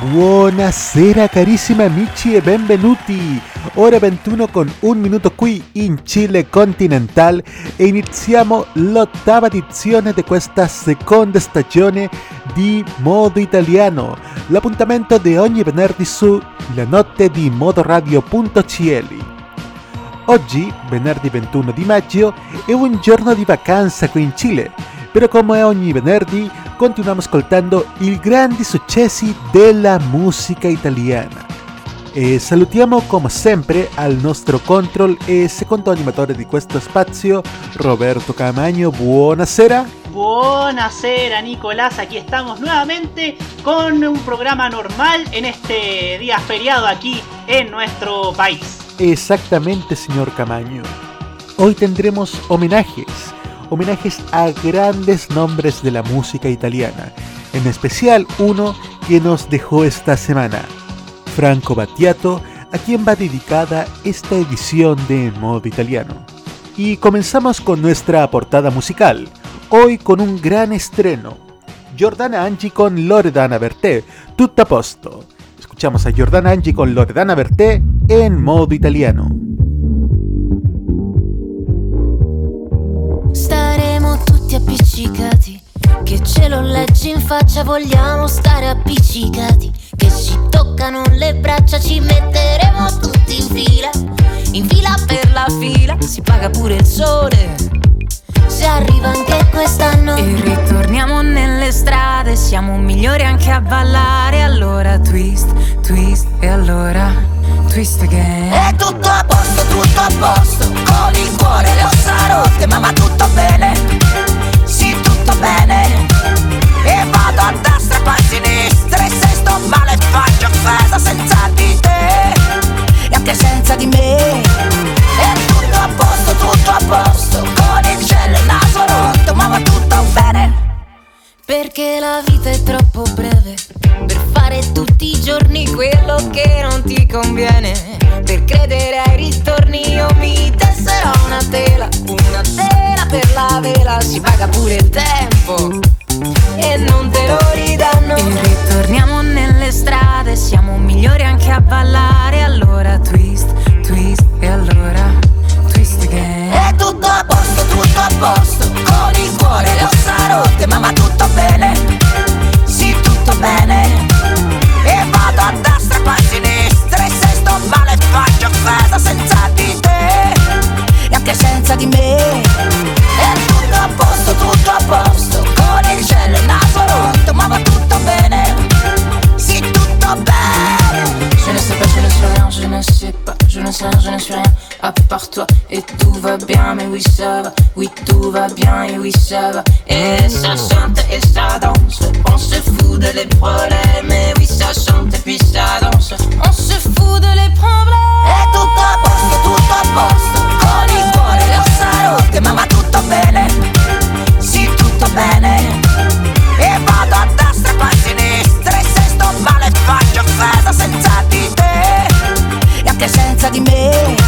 Buonasera carissimi amici e benvenuti. Ora 21 con un minuto qui in Cile continental e iniziamo l'ottava edizione di questa seconda stagione di Modo Italiano. L'appuntamento di ogni venerdì su La Notte di Modoradio.cl. Oggi, venerdì 21 di maggio, è un giorno di vacanza qui in Cile, però come ogni venerdì continuiamo ascoltando i grandi successi della musica italiana. E salutiamo come sempre al nostro control e secondo animatore di questo spazio, Roberto Camagno. Buonasera. Buonasera Nicolás, aquí estamos nuevamente con un programa normal en este día feriado aquí en nuestro país. Exactamente, señor Camaño. Hoy tendremos homenajes homenajes a grandes nombres de la música italiana, en especial uno que nos dejó esta semana, Franco Battiato, a quien va dedicada esta edición de Modo Italiano. Y comenzamos con nuestra portada musical, hoy con un gran estreno, Giordana Angi con Loredana Berté, tutto a posto. Escuchamos a Giordana Angi con Loredana Berté en modo italiano. Appiccicati Che ce lo leggi in faccia vogliamo stare appiccicati. Che ci toccano le braccia ci metteremo tutti in fila. In fila per la fila si paga pure il sole. Se arriva anche quest'anno. E ritorniamo nelle strade Siamo migliori anche a ballare. Allora twist, twist e allora twist again. È tutto a posto, tutto a posto. Con il cuore le ossa rotte ma va tutto bene bene. E vado a destra e poi a sinistra E se sto male faccio offesa senza di te. E anche senza di me. E tutto a posto, tutto a posto Con il cielo e il naso rotto ma va tutto bene perché la vita è troppo breve per fare tutti i giorni quello che non ti conviene. Per credere ai ritorni io mi tesserò una tela, una tela per la vela, si paga pure il tempo e non te lo ridanno. E ritorniamo nelle strade, siamo migliori anche a ballare, allora twist, twist e allora. Tutto a posto, tutto a posto, con il cuore le ossa rotte, ma va tutto bene, sì tutto bene. E vado a destra e poi a sinistra, e se sto male faccio offesa senza di te, e anche senza di me. È tutto a posto, tutto a posto, et tout va bien, mais oui ça va, oui tout va bien et oui ça va. Et ça chante et ça danse, on se fout de les problèmes, et oui ça chante et puis ça danse, on se fout de les problèmes. È tutto a posto, tutto a posto, con il cuore le ossa rotte, ma va tutto bene, sì tutto bene. E vado a destra e poi a sinistra, e se sto male faccio offesa senza di te, e anche senza di me.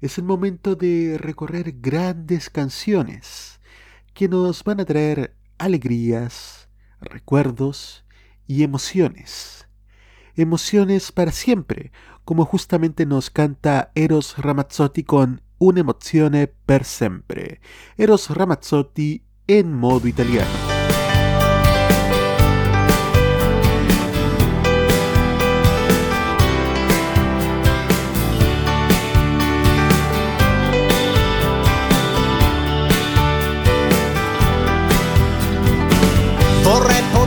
es el momento de recorrer grandes canciones que nos van a traer alegrías, recuerdos y emociones. Emociones para siempre, como justamente nos canta Eros Ramazzotti con Un'emozione per sempre. Eros Ramazzotti en modo italiano.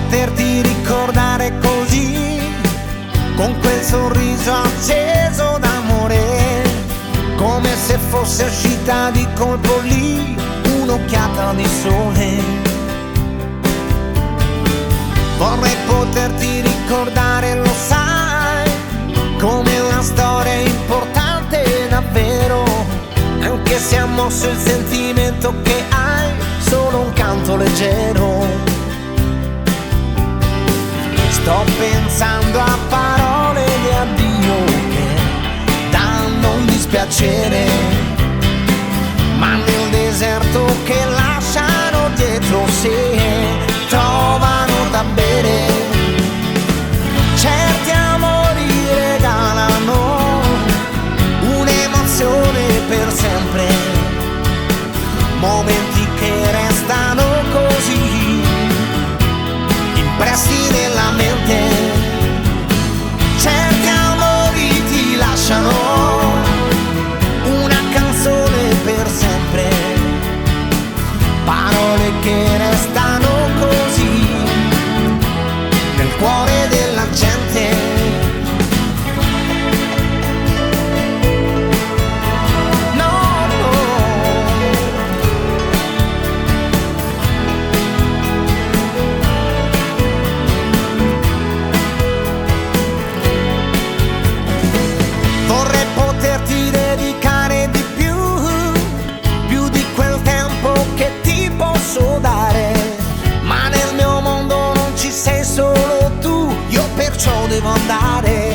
Poterti ricordare così, con quel sorriso acceso d'amore, come se fosse uscita di colpo lì un'occhiata di sole. Vorrei poterti ricordare, lo sai, come una storia importante davvero, anche se ha mosso il sentimento che hai, solo un canto leggero. Sto pensando a parole di addio che danno un dispiacere, ma nel deserto che lasciano dietro sé perciò devo andare.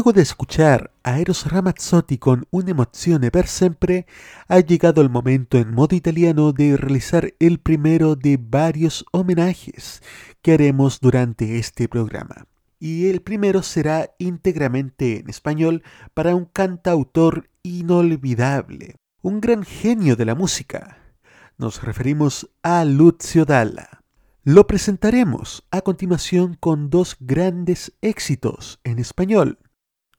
Luego de escuchar a Eros Ramazzotti con Un'emozione per sempre, ha llegado el momento en modo italiano de realizar el primero de varios homenajes que haremos durante este programa. Y el primero será íntegramente en español para un cantautor inolvidable, un gran genio de la música. Nos referimos a Lucio Dalla. Lo presentaremos a continuación con dos grandes éxitos en español,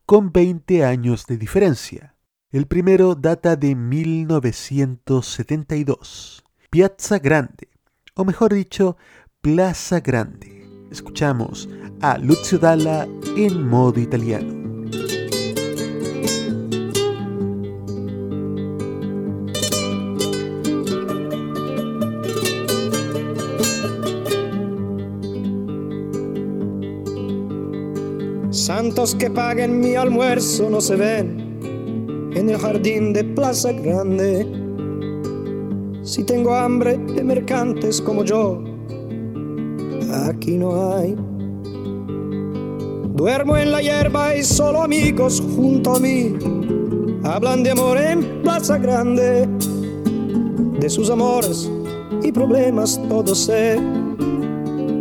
con 20 años de diferencia. El primero data de 1972, Piazza Grande, o mejor dicho, Plaza Grande. Escuchamos a Lucio Dalla en modo italiano. Santos que paguen mi almuerzo no se ven en el jardín de Plaza Grande. Si tengo hambre de mercantes como yo, aquí no hay. Duermo en la hierba y solo amigos junto a mí hablan de amor en Plaza Grande, de sus amores y problemas todos sé,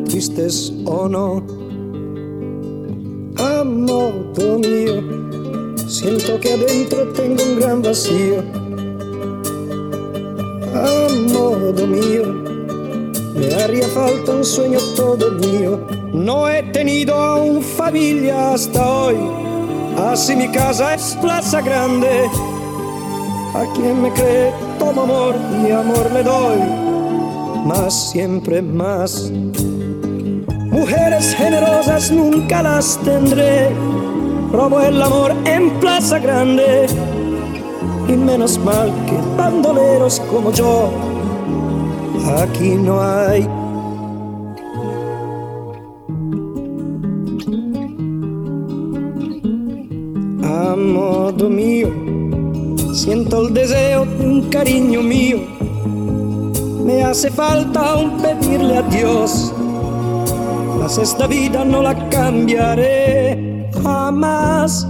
tristes o no amor mío, siento que adentro tengo un gran vacío. Amor mío, me haría falta un sueño todo mío. No he tenido aún familia hasta hoy, así mi casa es plaza grande. A quien me cree todo amor y amor le doy, más siempre más. Mujeres generosas nunca las tendré. Robo el amor en Plaza Grande. Y menos mal que bandoleros como yo aquí no hay. A modo mío, siento el deseo de un cariño mío. Me hace falta un pedirle a Dios esta vida no la cambiaré jamás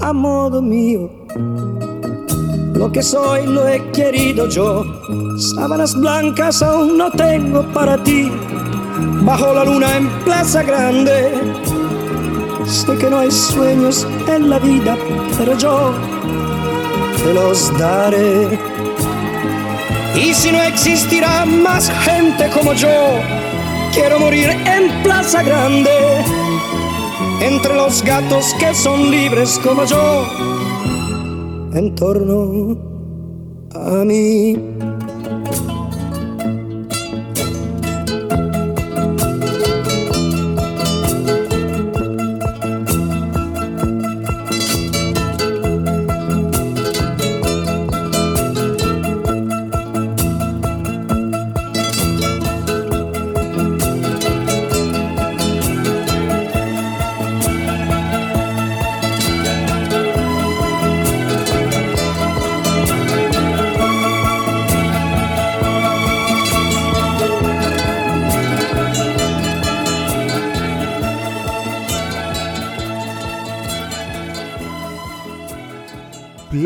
a modo mío. Lo que soy lo he querido yo. Sábanas blancas aún no tengo para ti. Bajo la luna en Plaza Grande. Sé que no hay sueños en la vida, pero yo te los daré. Y si no existirá más gente como yo, Quiero morir en Plaza Grande, entre los gatos que son libres como yo, en torno a mí.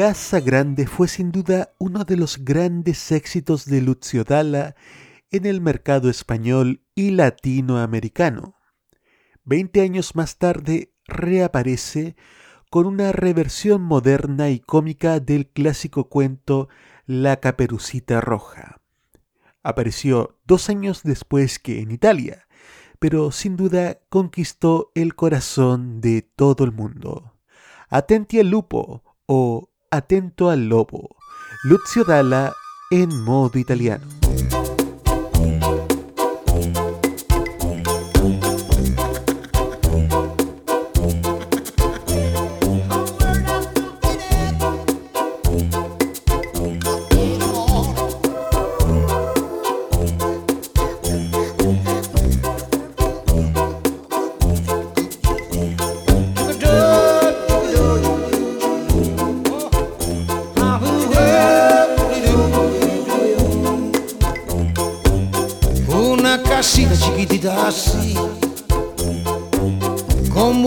Plaza Grande fue sin duda uno de los grandes éxitos de Lucio Dalla en el mercado español y latinoamericano. Veinte años más tarde reaparece con una reversión moderna y cómica del clásico cuento La Caperucita Roja. Apareció dos años después que en Italia, pero sin duda conquistó el corazón de todo el mundo. Atenti al lupo o Atento al lobo. Lucio Dalla en modo italiano.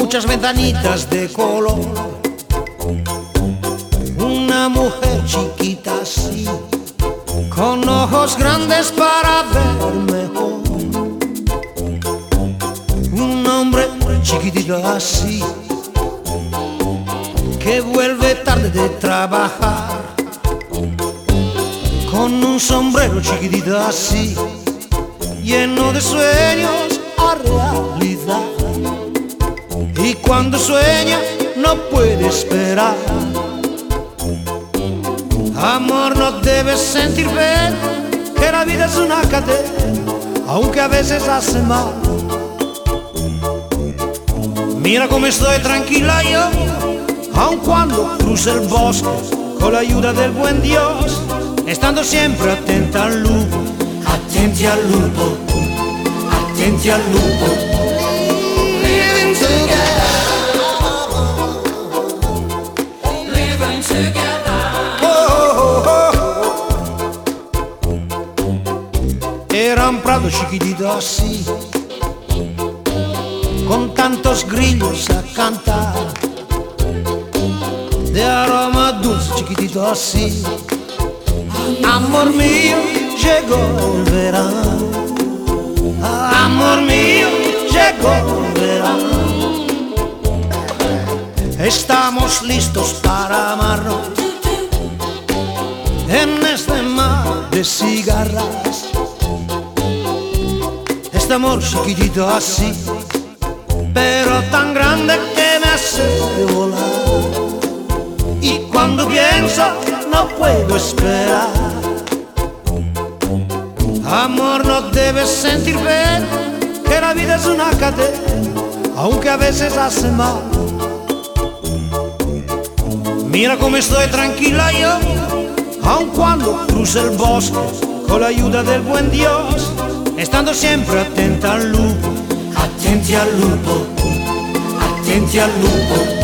De color. Una mujer chiquita así, con ojos grandes para ver mejor. Un hombre chiquitito así, que vuelve tarde de trabajar. Con un sombrero chiquitito así, lleno de sueños y cuando sueña no puede esperar. Amor, no debes sentir pena, que la vida es una cadena, aunque a veces hace mal. Mira cómo estoy tranquila yo, aun cuando cruce el bosque, con la ayuda del buen Dios, estando siempre atenta al lupo, atenti al lupo attenti al lupo. Era un prato chiquitito así, con tantos grillos a cantar, de aroma dulce chiquitito así. Amor mío, llegó el verano. Amor mío, llegó el verano. Estamos listos para amarnos en este mar de cigarras. Este amor chiquitito así, pero tan grande que me hace volar. Y cuando pienso, no puedo esperar. Amor, no debes sentir pena, que la vida es una cadena, aunque a veces hace mal. Mira cómo estoy tranquila yo, aun cuando cruce el bosque, con la ayuda del buen Dios, estando siempre atenta al lupo, atenti al lupo, atenti al lupo.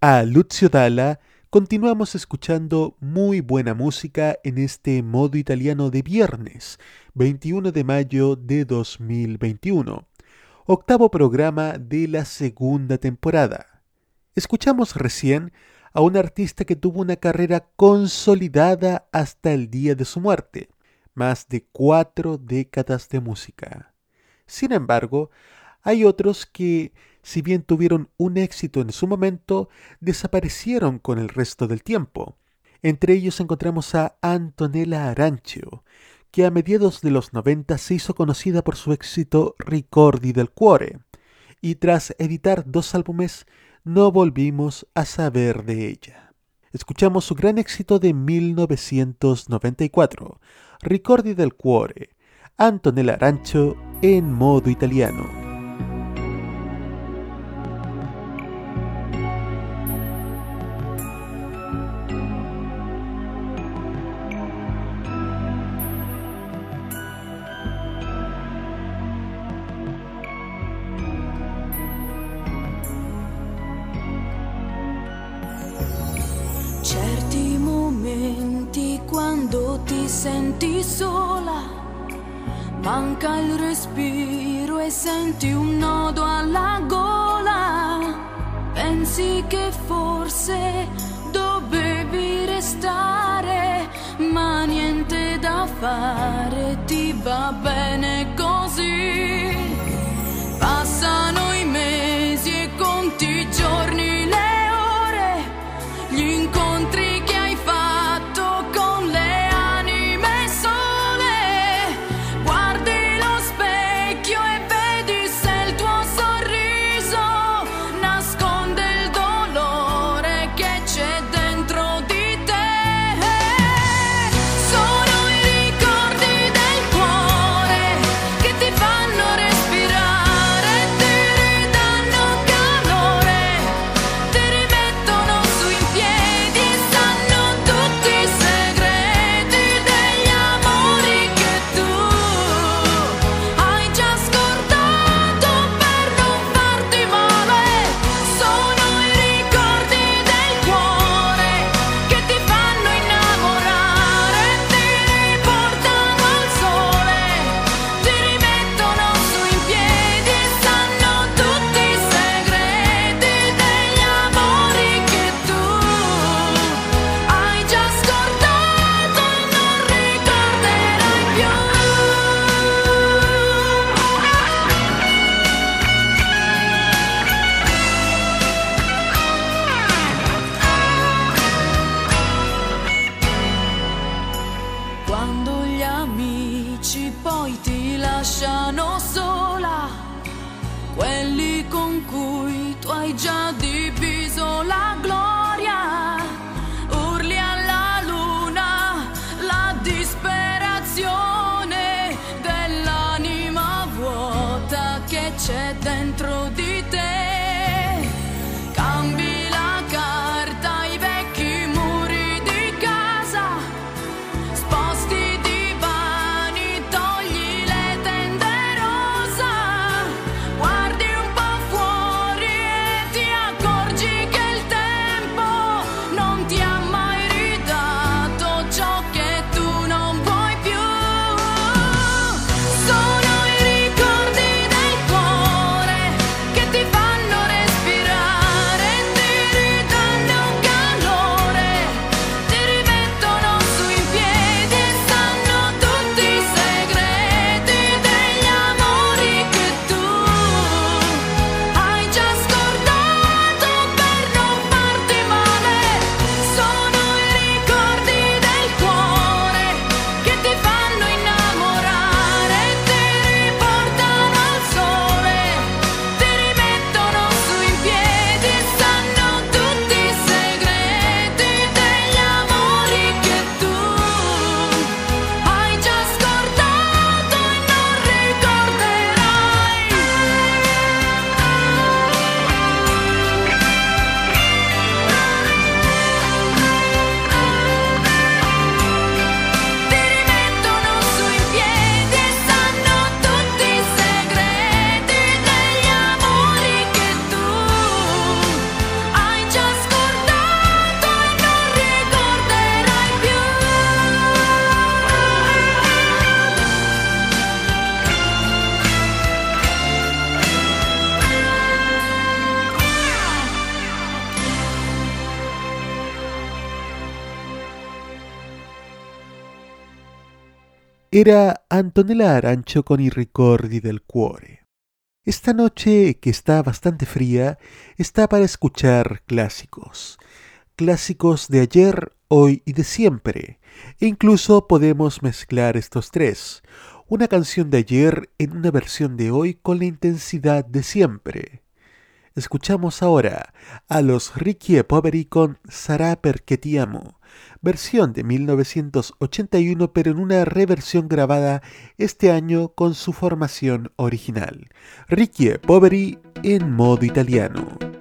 A Lucio Dalla, continuamos escuchando muy buena música en este modo italiano de viernes, 21 de mayo de 2021, octavo programa de la segunda temporada. Escuchamos recién a un artista que tuvo una carrera consolidada hasta el día de su muerte, más de cuatro décadas de música. Sin embargo, hay otros que, si bien tuvieron un éxito en su momento, desaparecieron con el resto del tiempo. Entre ellos encontramos a Antonella Arancio, que a mediados de los 90 se hizo conocida por su éxito Ricordi del Cuore, y tras editar dos álbumes no volvimos a saber de ella. Escuchamos su gran éxito de 1994, Ricordi del Cuore, Antonella Arancio en modo italiano. Senti sola, manca il respiro e senti un nodo alla gola. Pensi che forse dovevi restare, ma niente da fare, ti va bene così. Era Antonella Arancho con I del cuore. Esta noche, que está bastante fría, está para escuchar clásicos. Clásicos de ayer, hoy y de siempre. E incluso podemos mezclar estos tres. Una canción de ayer en una versión de hoy con la intensidad de siempre. Escuchamos ahora a los Ricky e Poveri con Sarà perché ti amo, versión de 1981 pero en una reversión grabada este año con su formación original. Ricky Poveri en modo italiano.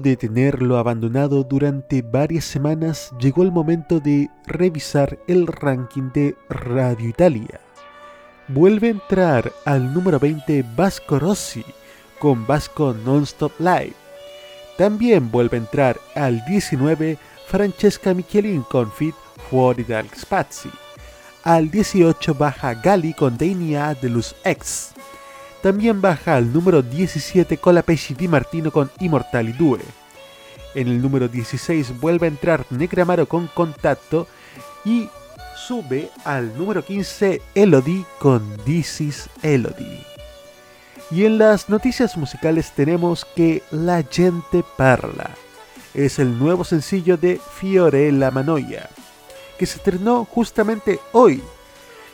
De tenerlo abandonado durante varias semanas, llegó el momento de revisar el ranking de Radio Italia. Vuelve a entrar al número 20 Vasco Rossi con Vasco Nonstop Live. También vuelve a entrar al 19 Francesca Michelin con Fit Fuori dal Spazi. Al 18 baja Gali con Denia de Luz X. También baja al número 17 Colapesci Di Martino con Immortali 2. En el número 16 vuelve a entrar Negramaro con Contacto y sube al número 15 Elodie con This is Elodie. Y en las noticias musicales tenemos que La gente parla. Es el nuevo sencillo de Fiorella Manoia, que se estrenó justamente hoy.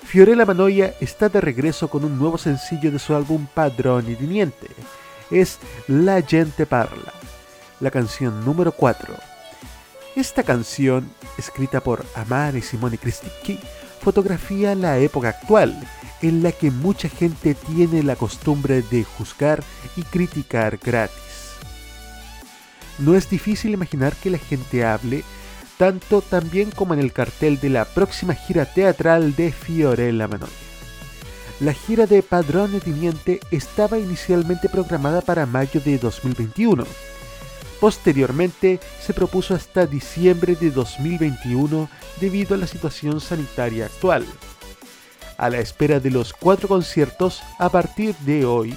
Fiorella Manoia está de regreso con un nuevo sencillo de su álbum Padrón y Tiniente. Es La gente parla, la canción número 4. Esta canción, escrita por Amar y Simone Cristicchi, fotografía la época actual, en la que mucha gente tiene la costumbre de juzgar y criticar gratis. No es difícil imaginar que la gente hable tanto también como en el cartel de la próxima gira teatral de Fiorella Manoia. La gira de Padrón de Tiniente estaba inicialmente programada para mayo de 2021. Posteriormente se propuso hasta diciembre de 2021 debido a la situación sanitaria actual. A la espera de los cuatro conciertos, a partir de hoy,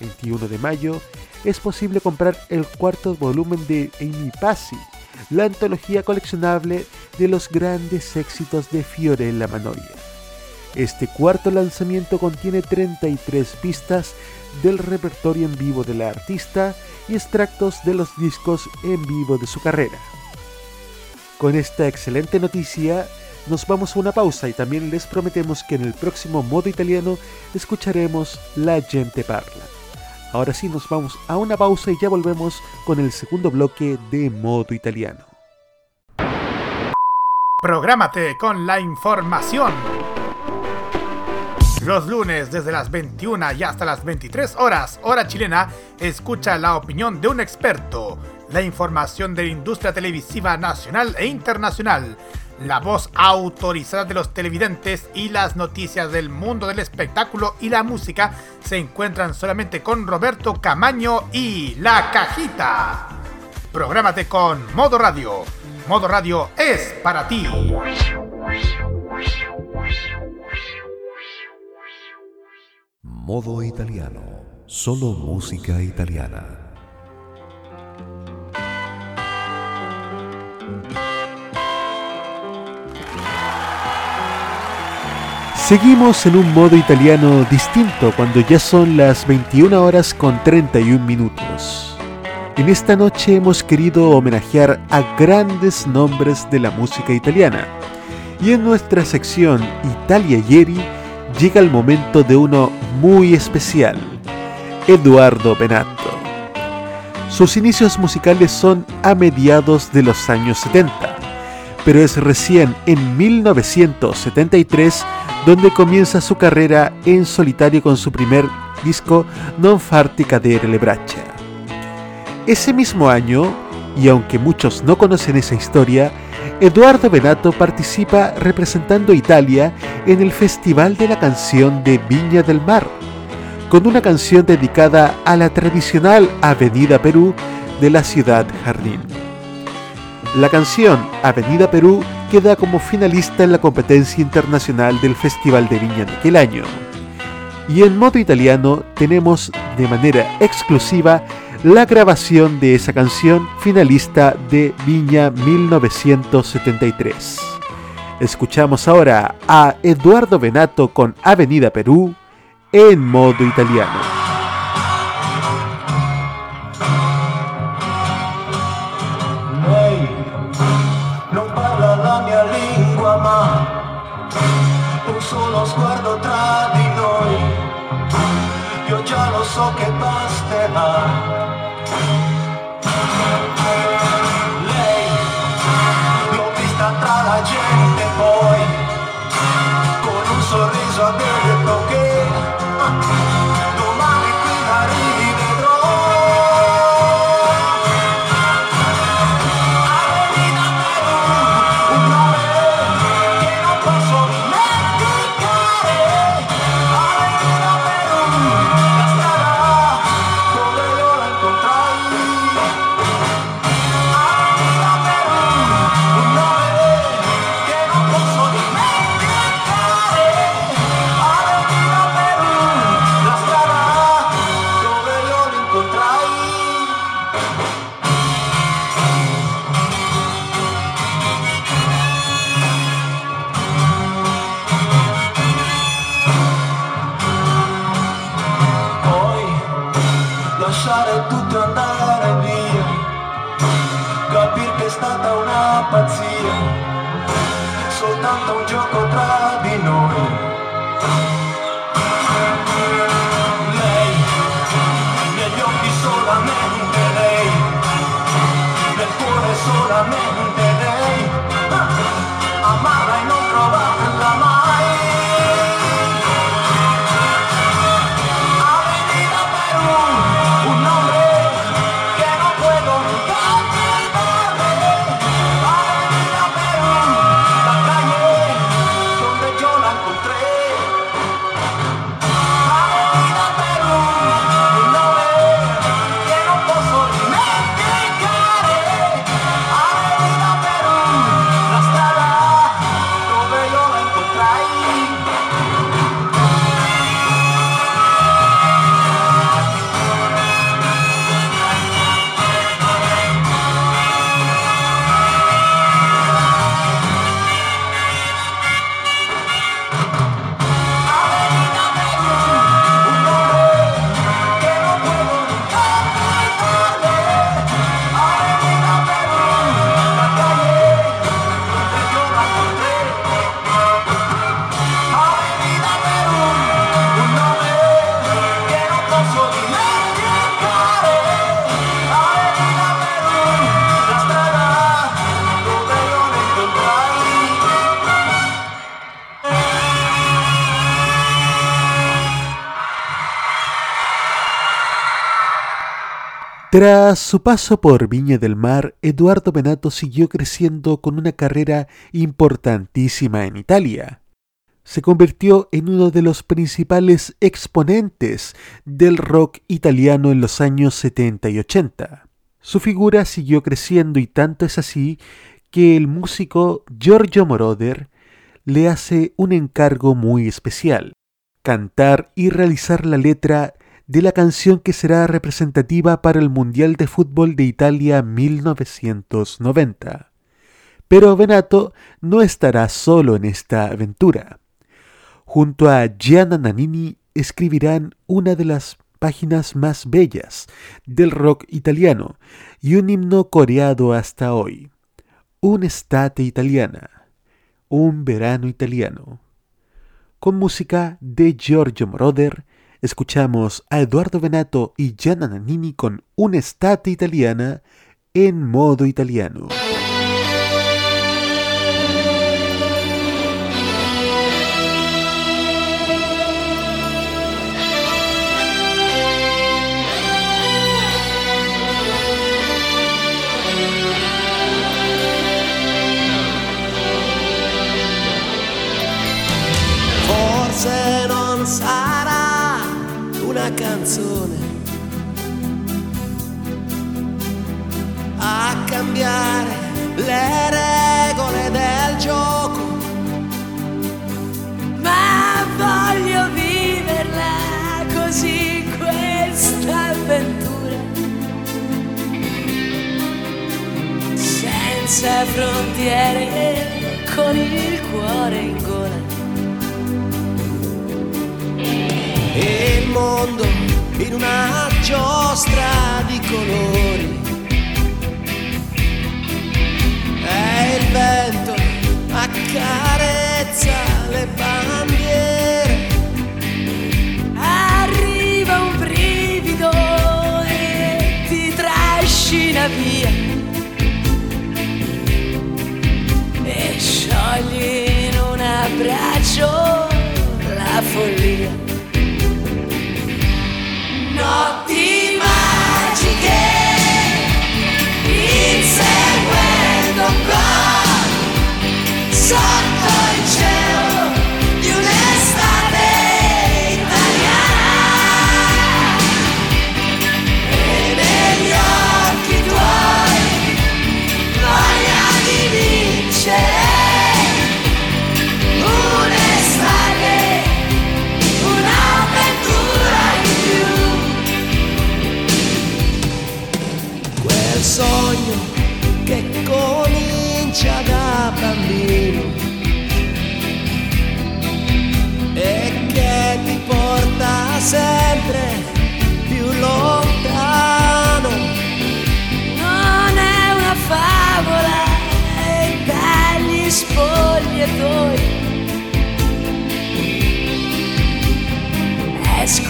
21 de mayo, es posible comprar el cuarto volumen de Amy Passi, la antología coleccionable de los grandes éxitos de Fiorella Manoia. Este cuarto lanzamiento contiene 33 pistas del repertorio en vivo de la artista y extractos de los discos en vivo de su carrera. Con esta excelente noticia, nos vamos a una pausa y también les prometemos que en el próximo modo italiano escucharemos La gente parla. Ahora sí nos vamos a una pausa y ya volvemos con el segundo bloque de modo italiano. Prográmate con la información. Los lunes desde las 21 y hasta las 23 horas, hora chilena, escucha la opinión de un experto, la información de la industria televisiva nacional e internacional, la voz autorizada de los televidentes y las noticias del mundo del espectáculo y la música se encuentran solamente con Roberto Camaño y La Cajita. Prográmate con Modo Radio. Modo Radio es para ti. Modo italiano. Solo música italiana. Seguimos en un modo italiano distinto cuando ya son las 21 horas con 31 minutos. En esta noche hemos querido homenajear a grandes nombres de la música italiana. Y en nuestra sección Italia Ieri llega el momento de uno muy especial, Eduardo Benato. Sus inicios musicales son a mediados de los años 70, pero es recién en 1973 donde comienza su carrera en solitario con su primer disco Non farti cadere le braccia. Ese mismo año, y aunque muchos no conocen esa historia, Eduardo Benato participa representando Italia en el Festival de la Canción de Viña del Mar, con una canción dedicada a la tradicional Avenida Perú de la ciudad jardín. La canción Avenida Perú queda como finalista en la competencia internacional del Festival de Viña de aquel año. Y en modo italiano tenemos de manera exclusiva la grabación de esa canción finalista de Viña 1973. Escuchamos ahora a Eduardo Benato con Avenida Perú en modo italiano. Io già lo so gioco tra di noi. Lei, negli occhi solamente lei, nel cuore solamente Tras su paso por Viña del Mar, Eduardo Benato siguió creciendo con una carrera importantísima en Italia. Se convirtió en uno de los principales exponentes del rock italiano en los años 70 y 80. Su figura siguió creciendo y tanto es así que el músico Giorgio Moroder le hace un encargo muy especial, cantar y realizar la letra de la canción que será representativa para el Mundial de Fútbol de Italia 1990. Pero Benato no estará solo en esta aventura. Junto a Gianna Nannini escribirán una de las páginas más bellas del rock italiano y un himno coreado hasta hoy. Un estate italiana, un verano italiano, con música de Giorgio Moroder escuchamos a Eduardo Benato y Gianna Nannini con Un'estate italiana en modo italiano. A cambiare le regole del gioco, ma voglio viverla così questa avventura, senza frontiere, con il cuore in gola. e il mondo in una giostra di colori. Il vento accarezza le bandiere. Arriva un brivido e ti trascina via.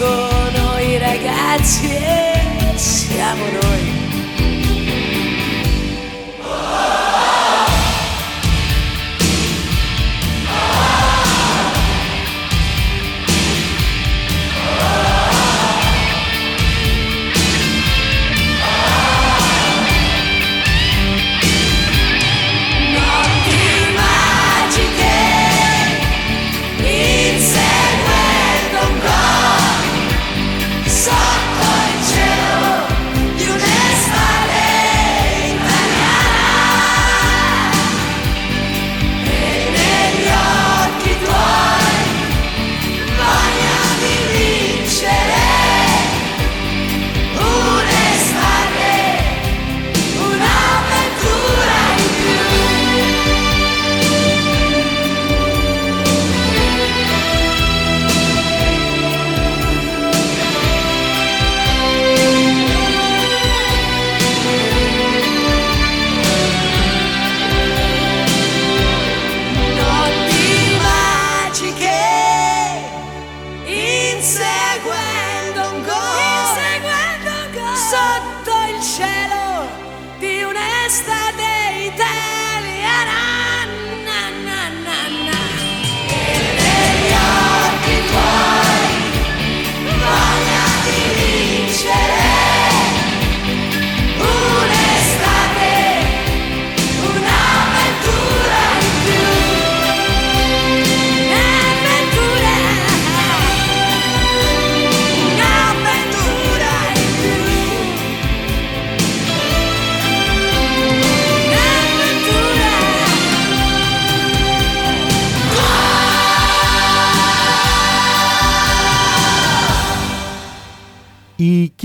Escono i ragazzi e siamo noi.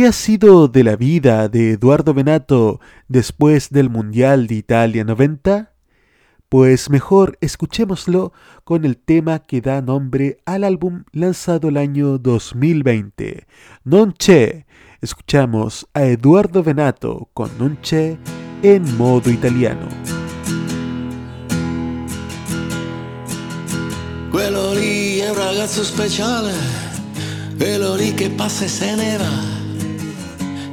¿Y qué ha sido de la vida de Eduardo Benato después del Mundial de Italia 90? Pues mejor escuchémoslo con el tema que da nombre al álbum lanzado el año 2020, Non C'è. Escuchamos a Eduardo Benato con Non C'è en modo italiano. Quello lì è un ragazzo speciale, quello lì che passa e se ne va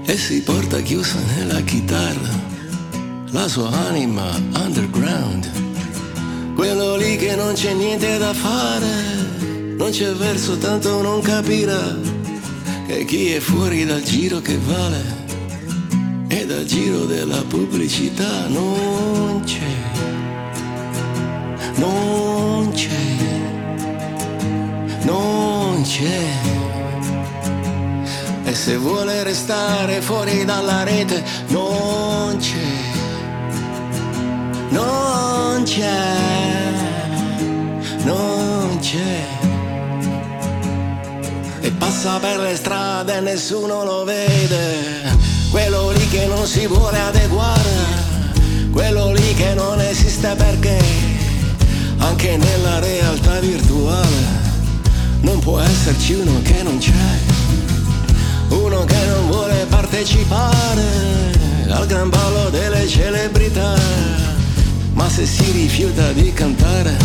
e si porta chiusa nella chitarra la sua anima underground. Quello lì che non c'è niente da fare, non c'è verso tanto non capirà che chi è fuori dal giro che vale e dal giro della pubblicità non c'è, non c'è non c'è. E se vuole restare fuori dalla rete, non c'è. Non c'è. Non c'è. E passa per le strade e nessuno lo vede. Quello lì che non si vuole adeguare. Quello lì che non esiste perché anche nella realtà virtuale non può esserci uno che non c'è, uno che non vuole partecipare al gran ballo delle celebrità, ma se si rifiuta di cantare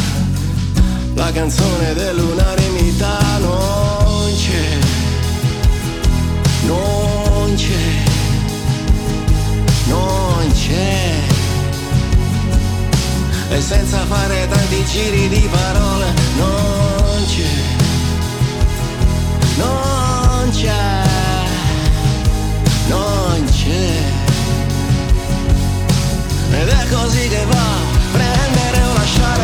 la canzone dell'unanimità non c'è, non c'è, non c'è. E senza fare tanti giri di parole non c'è ed è così che va, prendere o lasciare,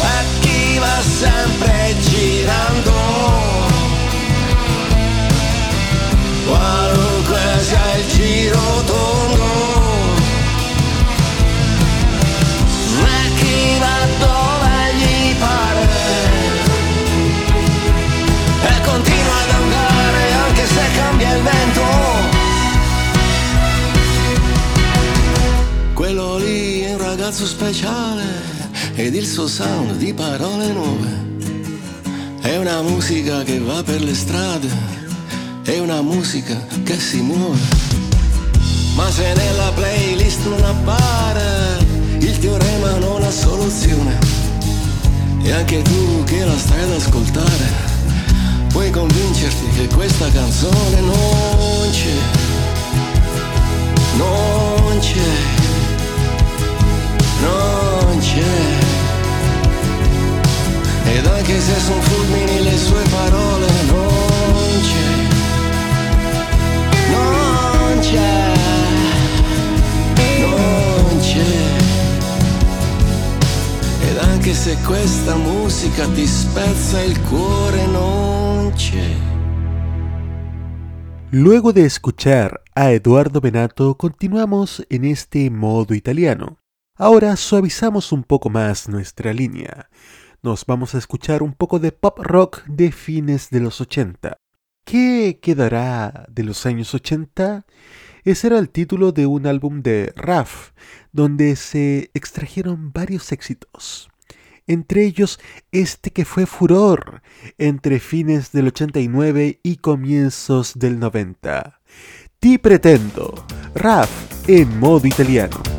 a chi va sempre girando. Qualunque sia il giro tondo. Pezzo speciale ed il suo sound di parole nuove. È una musica che va per le strade, è una musica che si muove. Ma se nella playlist non appare, il teorema non ha soluzione. E anche tu che la stai ad ascoltare, puoi convincerti che questa canzone non c'è, non c'è, c'è. Ed anche se sono fulmini le sue parole non c'è, non c'è, non c'è. Ed anche se questa musica ti spezza il cuore non c'è. Luego de escuchar a Eduardo Benato, continuamos en este modo italiano. Ahora suavizamos un poco más nuestra línea. Nos vamos a escuchar un poco de pop rock de fines de los 80. ¿Qué quedará de los años 80? Ese era el título de un álbum de Raf, donde se extrajeron varios éxitos. Entre ellos este que fue furor entre fines del 89 y comienzos del 90. Ti pretendo, Raf en modo italiano.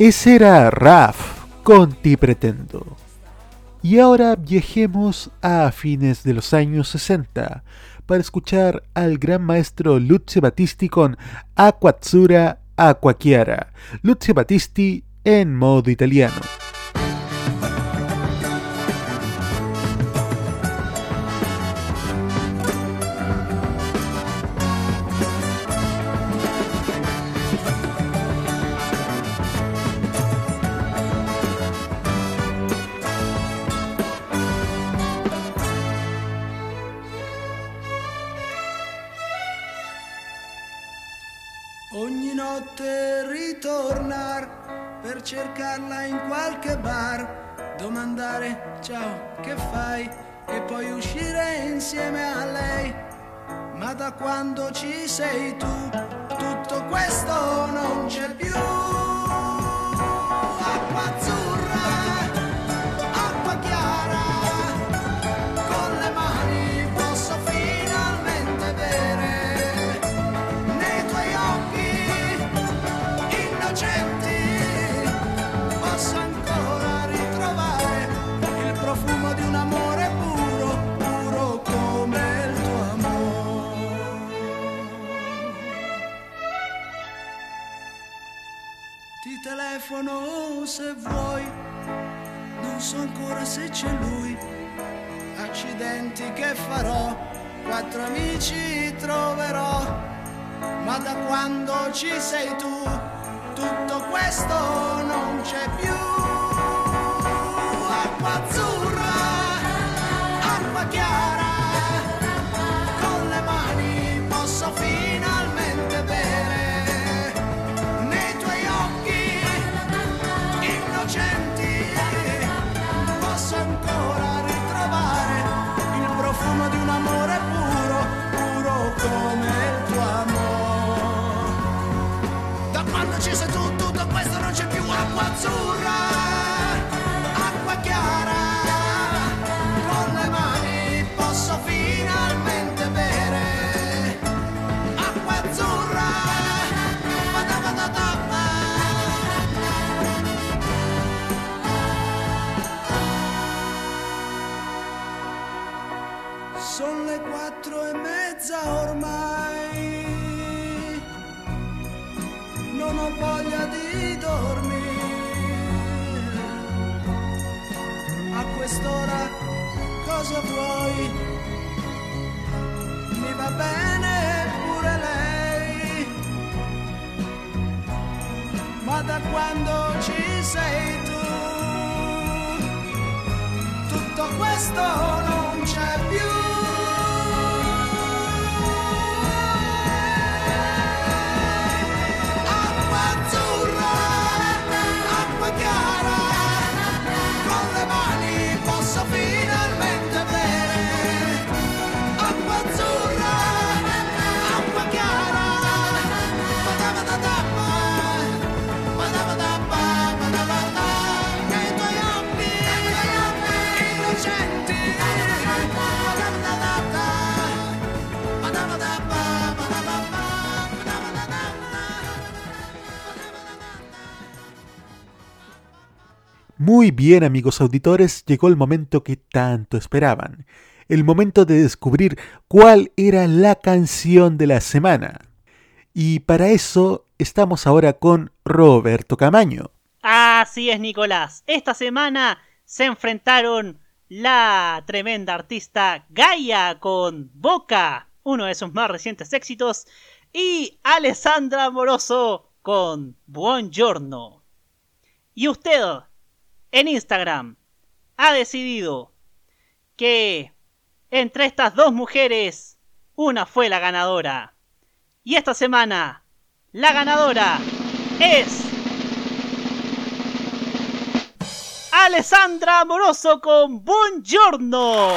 Ese era Raf con Ti Pretendo. Y ahora viajemos a fines de los años 60 para escuchar al gran maestro Lucio Battisti con Acquazzura Acquachiara. Lucio Battisti en modo italiano. Cercarla in qualche bar, domandare ciao che fai e poi uscire insieme a lei. Ma da quando ci sei tu, tutto questo non c'è più. Telefono se vuoi, non so ancora se c'è lui. Accidenti che farò, quattro amici troverò ma da quando ci sei tu tutto questo non c'è più. Azul. Quest'ora cosa vuoi? Mi va bene pure lei. Ma da quando ci sei tu tutto questo non c'è più. Muy bien amigos auditores, llegó el momento que tanto esperaban, el momento de descubrir cuál era la canción de la semana. Y para eso estamos ahora con Roberto Camaño. Así es, Nicolás. Esta semana se enfrentaron la tremenda artista Gaia con Boca, uno de sus más recientes éxitos, y Alessandra Amoroso con Buongiorno. Y usted, en Instagram, ha decidido que entre estas dos mujeres, una fue la ganadora. Y esta semana, la ganadora es... Alessandra Amoroso con Buongiorno.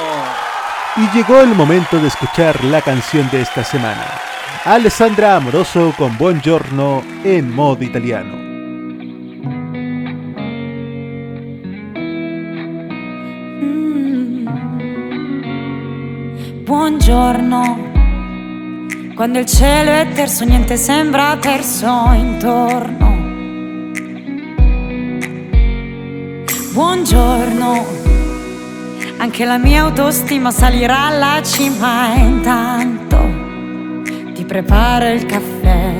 Y llegó el momento de escuchar la canción de esta semana. Alessandra Amoroso con Buongiorno en modo italiano. Buongiorno. Quando il cielo è terso, niente sembra perso intorno. buongiorno. Anche la mia autostima salirà alla cima intanto ti preparo il caffè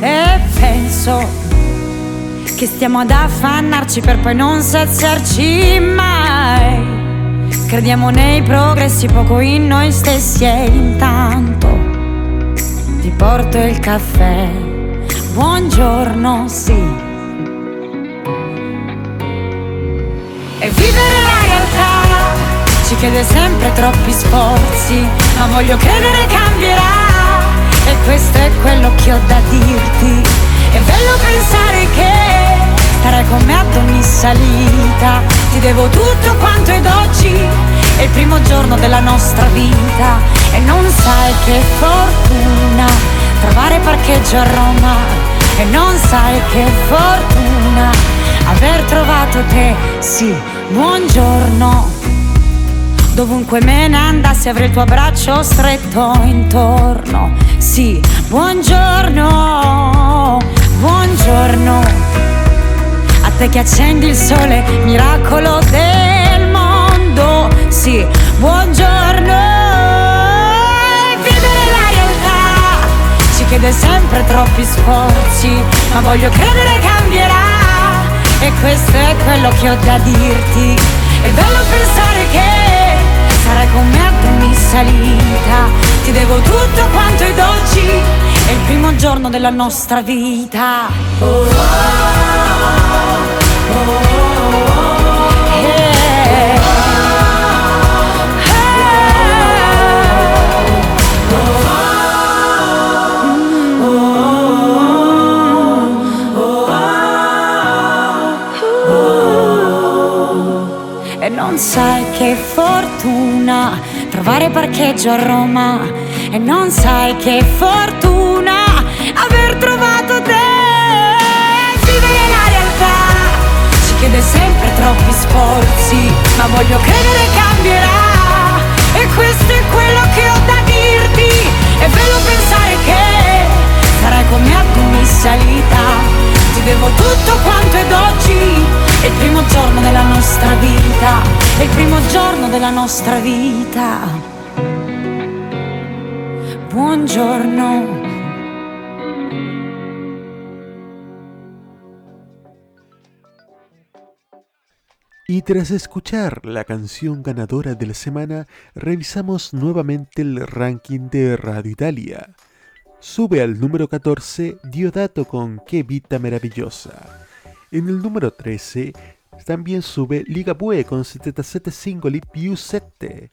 e penso che stiamo ad affannarci per poi non saziarci mai. Crediamo nei progressi, poco in noi stessi e intanto ti porto il caffè. Buongiorno, sì. E vivere la realtà ci chiede sempre troppi sforzi, ma voglio credere cambierà. E questo è quello che ho da dirti. È bello pensare che starai con me ad ogni salita. Ti devo tutto quanto ed oggi è il primo giorno della nostra vita. E non sai che fortuna trovare parcheggio a Roma. E non sai che fortuna aver trovato te. Sì, buongiorno. Dovunque me ne andassi avrei il tuo abbraccio stretto intorno. Sì, buongiorno, buongiorno. A te che accendi il sole, miracolo del mondo. Sì, buongiorno. Vivere la realtà ci chiede sempre troppi sforzi, ma voglio credere cambierà. E questo è quello che ho da dirti. È bello pensare che sarai con me ad ogni salita. Ti devo tutto quanto ed oggi è il primo giorno della nostra vita. Oh, oh, oh, yeah. E non sai che fortuna trovare parcheggio a Roma. E non sai che fortuna aver trovato te. Vivere la realtà ci chiede sempre troppi sforzi, ma voglio credere cambierà. E questo è quello che ho da dirti. È bello pensare che sarai con me ad salita. Ti devo tutto quanto ed oggi è il primo giorno della nostra vita, è il primo giorno della nostra vita. Buongiorno. Y tras escuchar la canción ganadora de la semana, revisamos nuevamente el ranking de Radio Italia. Sube al número 14 Diodato con Qué Vita Maravillosa. En el número 13 también sube Ligabue con 77 singoli più 7.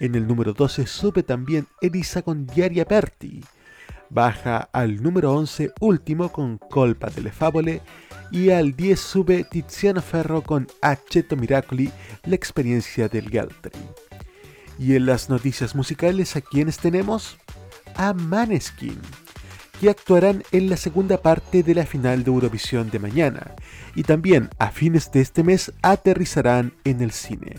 En el número 12 sube también Elisa con Diaria Perti. Baja al número 11 último con Colpa delle Favole y al 10 sube Tiziano Ferro con Accetto Miracoli, la experiencia del Galtri. Y en las noticias musicales, ¿a quiénes tenemos? A Maneskin, que actuarán en la segunda parte de la final de Eurovisión de mañana, y también a fines de este mes aterrizarán en el cine.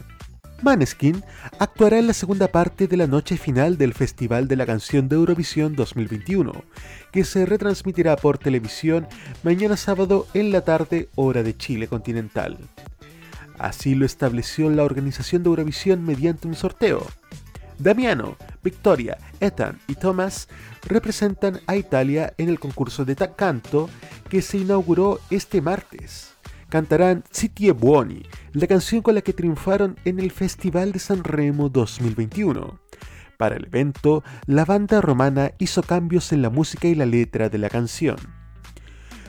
Maneskin actuará en la segunda parte de la noche final del Festival de la Canción de Eurovisión 2021, que se retransmitirá por televisión mañana sábado en la tarde hora de Chile continental. Así lo estableció la organización de Eurovisión mediante un sorteo. Damiano, Victoria, Ethan y Thomas representan a Italia en el concurso de canto que se inauguró este martes cantarán Citie Buoni, la canción con la que triunfaron en el Festival de San Remo 2021. Para el evento, la banda romana hizo cambios en la música y la letra de la canción.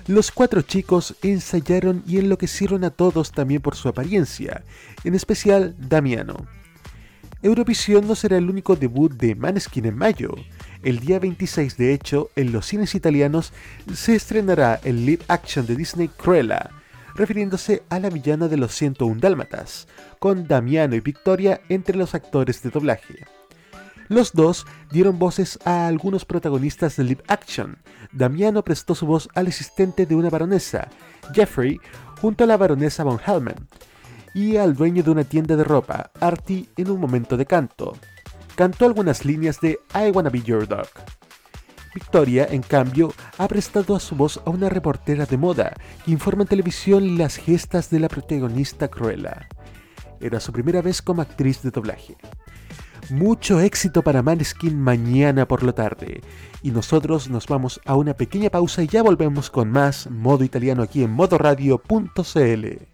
Los cuatro chicos ensayaron y enloquecieron a todos también por su apariencia, en especial Damiano. Eurovisión no será el único debut de Maneskin en mayo. El día 26 de hecho, en los cines italianos se estrenará el live action de Disney Cruella, refiriéndose a la villana de los 101 Dálmatas, con Damiano y Victoria entre los actores de doblaje. Los dos dieron voces a algunos protagonistas del live action. Damiano prestó su voz al asistente de una baronesa, Jeffrey, junto a la baronesa von Hellman, y al dueño de una tienda de ropa, Artie, en un momento de canto. Cantó algunas líneas de I Wanna Be Your Dog. Victoria, en cambio, ha prestado a su voz a una reportera de moda que informa en televisión las gestas de la protagonista Cruella. Era su primera vez como actriz de doblaje. Mucho éxito para Maneskin mañana por la tarde. Y nosotros nos vamos a una pequeña pausa y ya volvemos con más modo italiano aquí en modoradio.cl.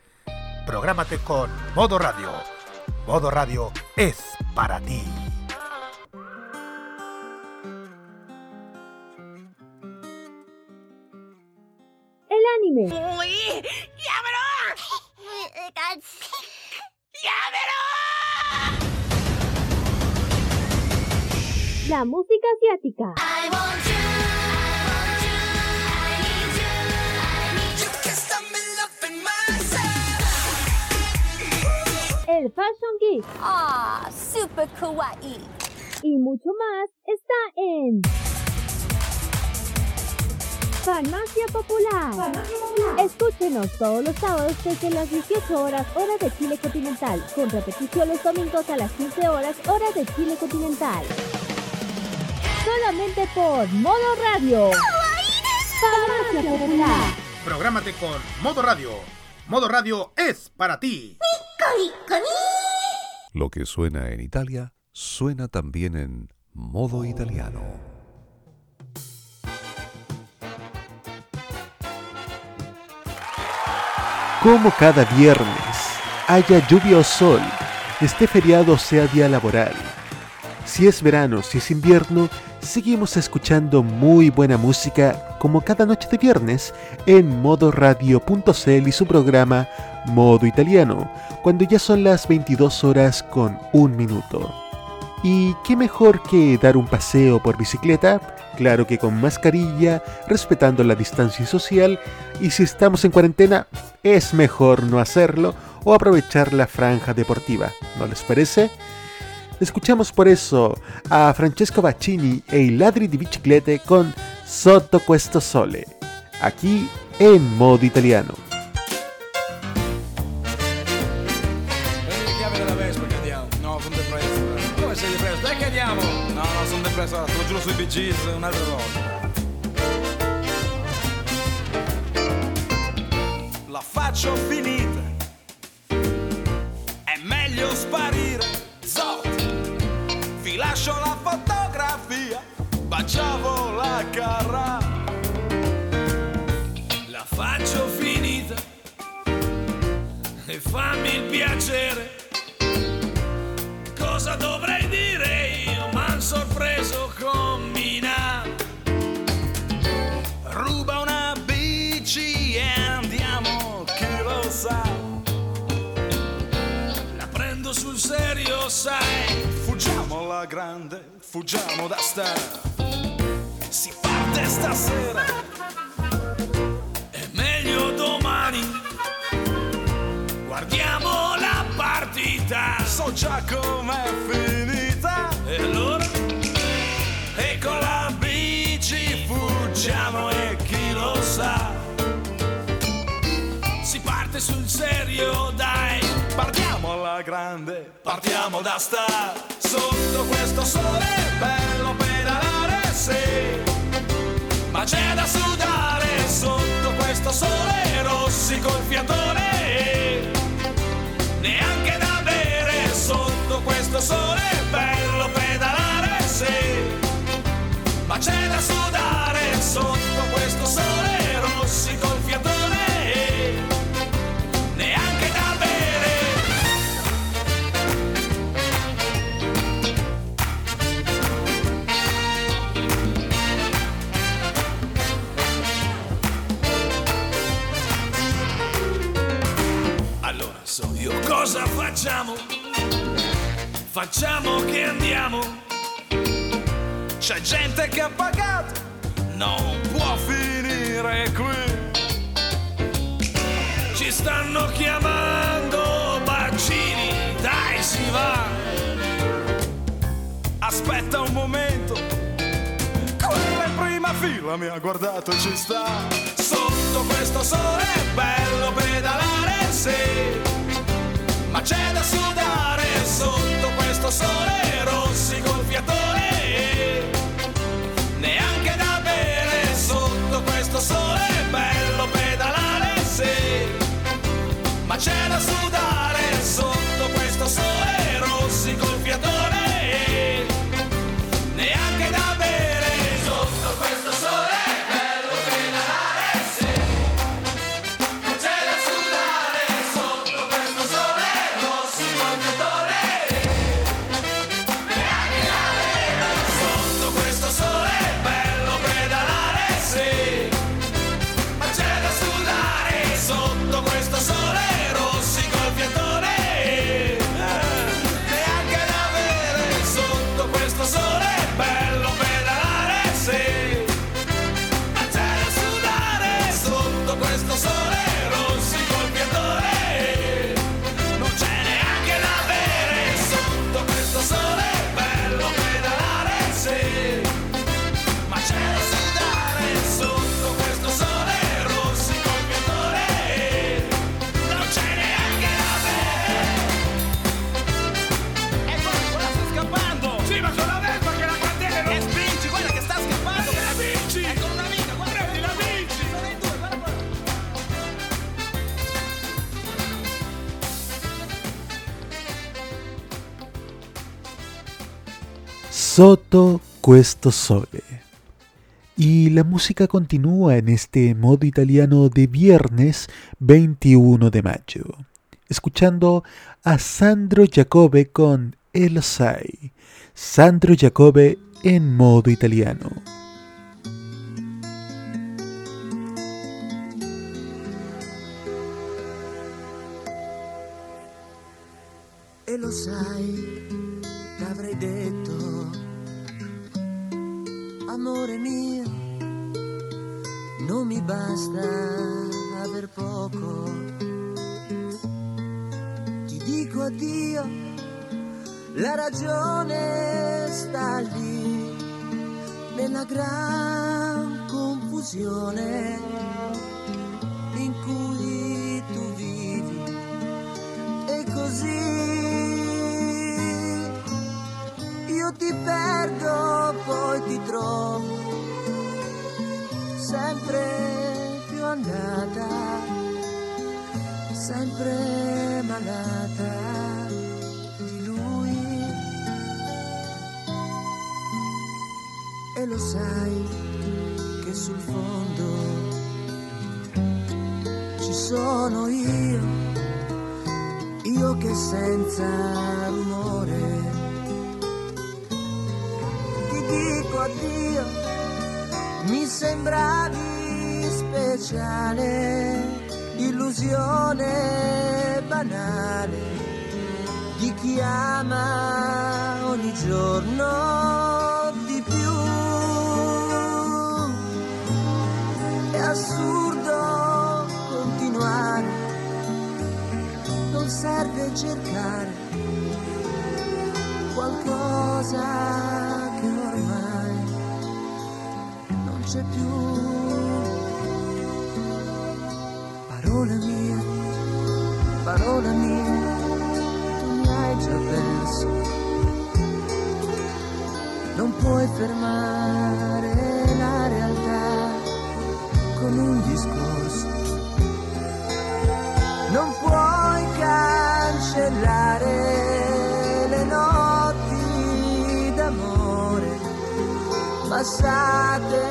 Prográmate con Modo Radio. Modo Radio es para ti. El anime. La música asiática. El Fashion Geek. Ah, super kawaii. Y mucho más está en Farmacia Popular. Escúchenos todos los sábados desde las 18 horas hora de Chile continental, con repetición los domingos a las 15 horas hora de Chile continental. Solamente por Modo Radio. Farmacia Popular. Prográmate con Modo Radio. Modo Radio es para ti. Lo que suena en Italia suena también en modo italiano. Como cada viernes, haya lluvia o sol, esté feriado o sea día laboral. Si es verano, si es invierno, seguimos escuchando muy buena música como cada noche de viernes en modoradio.cl y su programa Modo Italiano, cuando ya son las 22 horas con un minuto. ¿Y qué mejor que dar un paseo por bicicleta? Claro que con mascarilla, respetando la distancia social, y si estamos en cuarentena, es mejor no hacerlo o aprovechar la franja deportiva, ¿no les parece? Escuchamos por eso a Francesco Baccini e i ladri di biciclette con Sotto questo sole, aquí en modo italiano. Prendi le chiavi della Vespa che andiamo. No, sono depresso. Come sei depresso? Dai che andiamo. No, no, sono depresso. Allora, te lo giuro sui Bee Gees un'altra volta. La faccio finita. È meglio sparire. Zot. Lascio la fotografia. Baciavo la carra. La faccio finita. E fammi il piacere. Cosa dovrei dire io? M'han sorpreso con Mina. Ruba una bici e andiamo, chi lo sa. La prendo sul serio, sai. Alla grande, fuggiamo da star. Si parte stasera. È meglio domani. Guardiamo la partita. So già com'è finita. E allora? E con la bici fuggiamo e chi lo sa. Si parte sul serio, dai. Partiamo alla grande, partiamo da star. Sotto questo sole bello pedalare, sì. Ma c'è da sudare sotto questo sole rossi col fiatone. Neanche da bere sotto questo sole bello pedalare, sì. Ma c'è da sudare sotto star. Soto questo sole. Y la música continúa en este modo italiano de viernes 21 de mayo, escuchando a Sandro Giacobbe con El Sai. Sandro Giacobbe en modo italiano. E lo sai, amore mio, non mi basta aver poco. Ti dico addio, la ragione sta lì, nella gran confusione in cui tu vivi e così io ti perdo, poi ti trovo sempre più andata, sempre malata di lui. E lo sai che sul fondo ci sono io, io che senza dico addio, mi sembravi speciale, illusione banale di chi ama ogni giorno di più. È assurdo continuare, non serve cercare qualcosa c'è più. Parola mia, parola mia, tu mi hai già perso. Non puoi fermare la realtà con un discorso. Non puoi cancellare le notti d'amore passate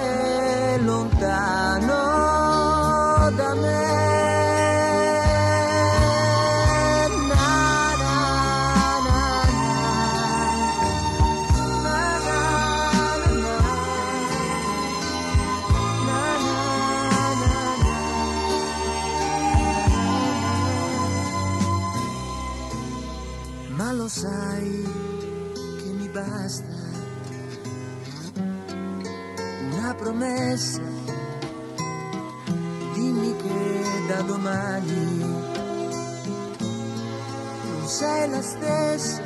sei la stessa,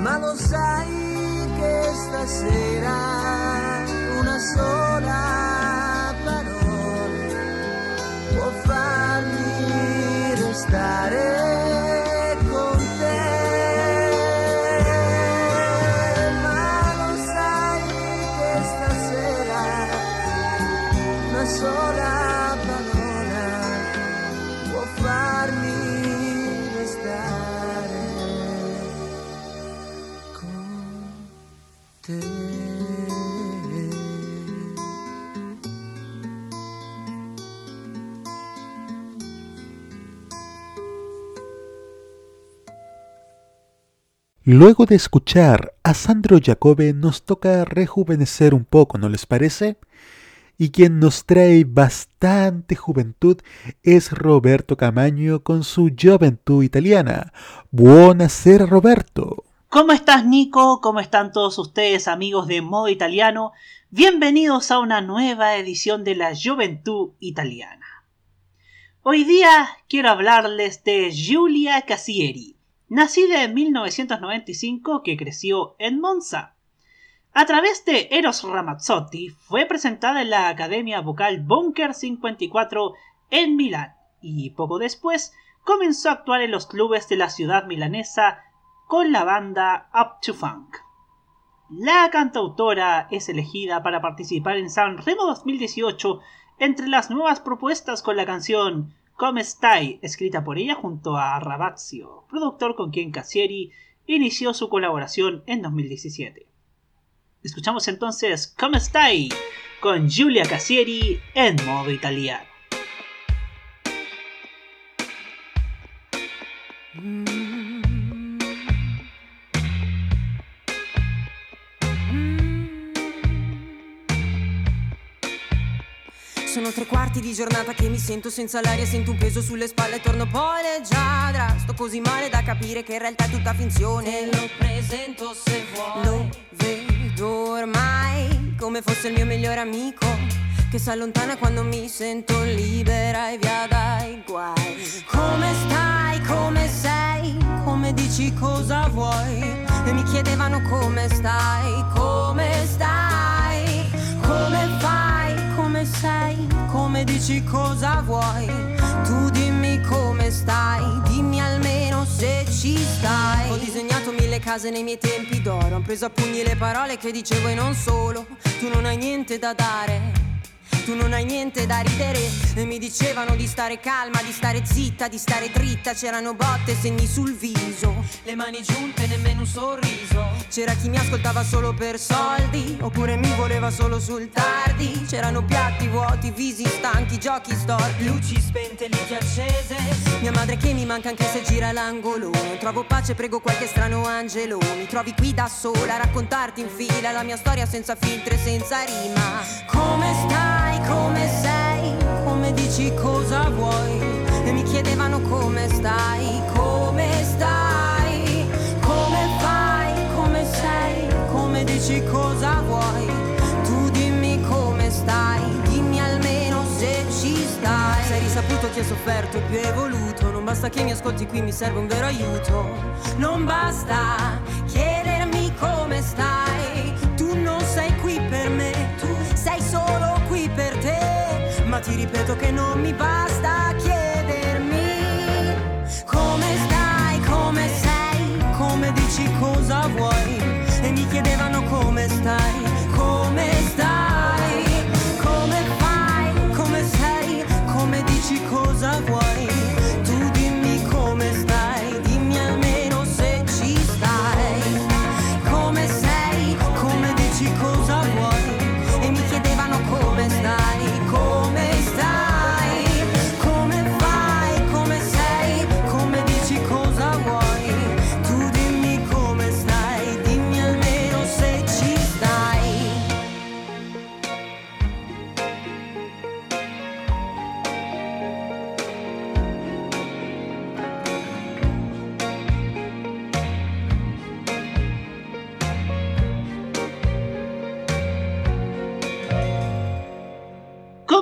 ma lo sai che stasera una sola Luego de escuchar a Sandro Jacobe nos toca rejuvenecer un poco, ¿no les parece? Y quien nos trae bastante juventud es Roberto Camaño con su Juventud Italiana. Buonasera Roberto. ¿Cómo estás Nico? ¿Cómo están todos ustedes amigos de Modo Italiano? Bienvenidos a una nueva edición de la Juventud Italiana. Hoy día quiero hablarles de Giulia Cassieri, nacida en 1995 que creció en Monza. A través de Eros Ramazzotti fue presentada en la Academia Vocal Bunker 54 en Milán y poco después comenzó a actuar en los clubes de la ciudad milanesa con la banda Up to Funk. La cantautora es elegida para participar en Sanremo 2018 entre las nuevas propuestas con la canción Come Stai, escrita por ella junto a Rabazio, productor con quien Cassieri inició su colaboración en 2017. Escuchamos entonces Come Stai con Giulia Cassieri en modo italiano. Sono tre quarti di giornata che mi sento senza l'aria, sento un peso sulle spalle e torno poi leggiadra. Sto così male da capire che in realtà è tutta finzione. Te lo presento se vuoi. Lo vedo ormai come fosse il mio migliore amico che si allontana quando mi sento libera e via dai guai. Come stai? Come sei? Come dici cosa vuoi? E mi chiedevano come stai? Come stai? Come fai? Come sei? Come dici cosa vuoi? Tu dimmi come stai, dimmi almeno se ci stai. Ho disegnato mille case nei miei tempi d'oro, ho preso a pugni le parole che dicevo e non solo. Tu non hai niente da dare. Tu non hai niente da ridere e mi dicevano di stare calma, di stare zitta, di stare dritta, c'erano botte, segni sul viso, Le mani giunte, nemmeno un sorriso. C'era chi mi ascoltava solo per soldi, oppure mi voleva solo sul tardi, c'erano piatti vuoti, visi stanchi, giochi storti, Luci spente, liti accese. mia madre che mi manca anche se gira l'angolo, non trovo pace, prego qualche strano angelo, mi trovi qui da sola a raccontarti in fila la mia storia senza filtri e senza rima. Come stai? Come sei? Come dici cosa vuoi? E mi chiedevano come stai? Come stai? Dici cosa vuoi? Tu dimmi come stai, dimmi almeno se ci stai. Se hai risaputo chi ha sofferto e più evoluto, non basta che mi ascolti qui, mi serve un vero aiuto. Non basta chiedermi come stai, tu non sei qui per me, tu sei solo qui per te. Ma ti ripeto che non mi basta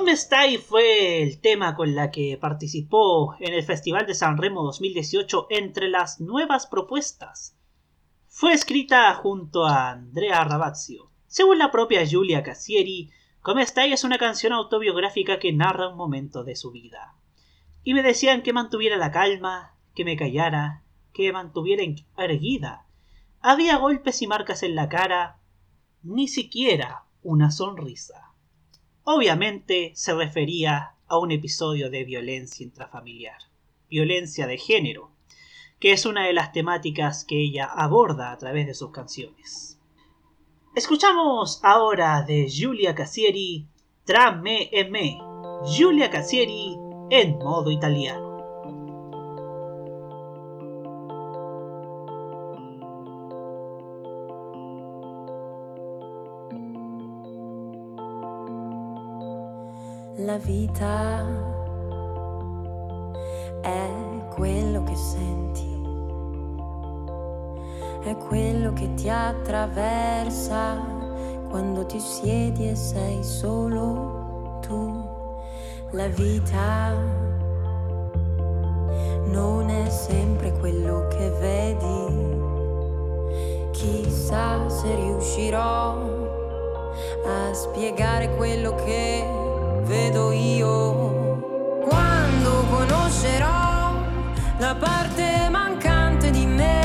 ¿Cómo está? Y fue el tema con la que participó en el Festival de San Remo 2018 entre las nuevas propuestas. Fue escrita junto a Andrea Rabazio. Según la propia Giulia Cassieri, Come Stai es una canción autobiográfica que narra un momento de su vida. Y me decían que mantuviera la calma, que me callara, que mantuviera erguida. Había golpes y marcas en la cara, ni siquiera una sonrisa. Obviamente se refería a un episodio de violencia intrafamiliar, violencia de género, que es una de las temáticas que ella aborda a través de sus canciones. Escuchamos ahora de Giulia Cassieri Tra me e me, Giulia Cassieri en modo italiano. La vita è quello che senti è quello che ti attraversa quando ti siedi e sei solo tu. La vita non è sempre quello che vedi. Chissà se riuscirò a spiegare quello che vedo io. Quando conoscerò la parte mancante di me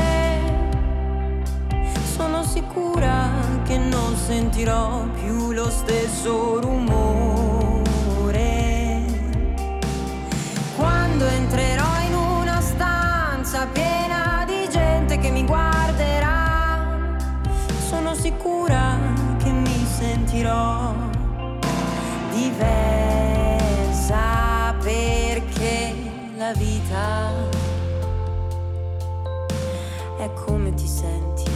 sicura che non sentirò più lo stesso rumore. Quando entrerò in una stanza piena di gente che mi guarderà, sono sicura che mi sentirò come ti senti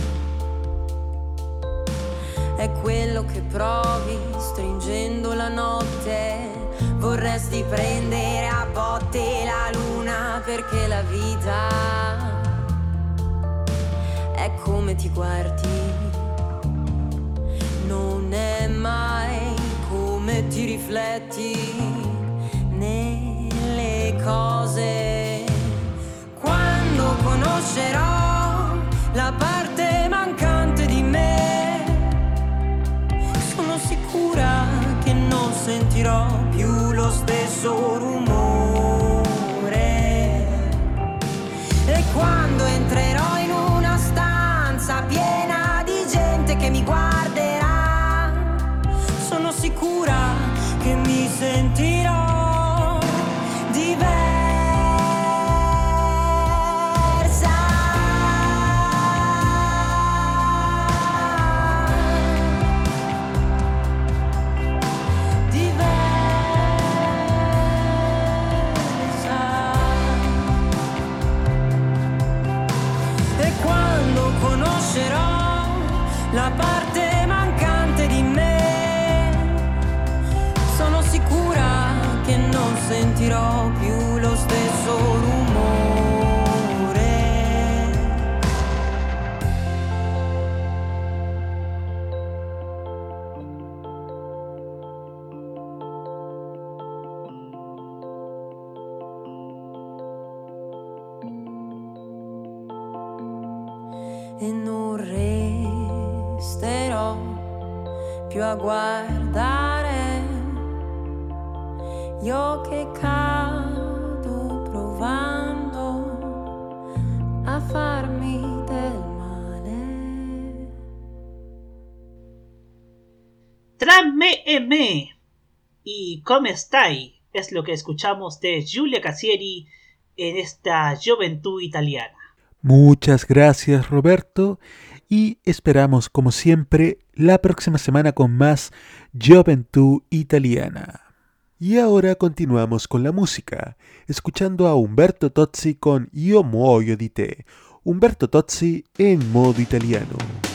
è quello che provi stringendo la notte. Vorresti prendere a botte la luna perché la vita è come ti guardi. Non è mai come ti rifletti nelle cose. Quando conoscerò la parte mancante di me sicura che non sentirò più lo stesso rumore. E quando entrerò in una stanza piena di gente che mi guarderà, sono sicura che mi sentirò più a guardare io che cado provando a farmi del male. Tráeme e y come stai es lo que escuchamos de Giulia Cassieri en esta Juventud italiana. Muchas gracias Roberto y esperamos como siempre la próxima semana con más Juventud Italiana. Y ahora continuamos con la música, escuchando a Umberto Tozzi con Io muoio di te, Umberto Tozzi en modo italiano.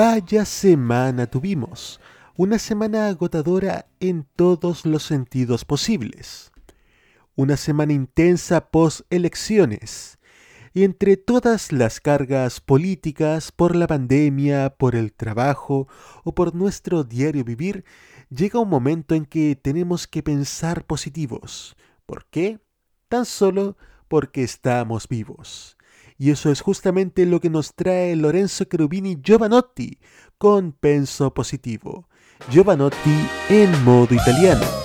Vaya semana tuvimos, una semana agotadora en todos los sentidos posibles. Una semana intensa post elecciones. Y entre todas las cargas políticas por la pandemia, por el trabajo o por nuestro diario vivir, llega un momento en que tenemos que pensar positivos. ¿Por qué? Tan solo porque estamos vivos. Y eso es justamente lo que nos trae Lorenzo Cherubini Giovanotti con Penso Positivo. Giovanotti en modo italiano.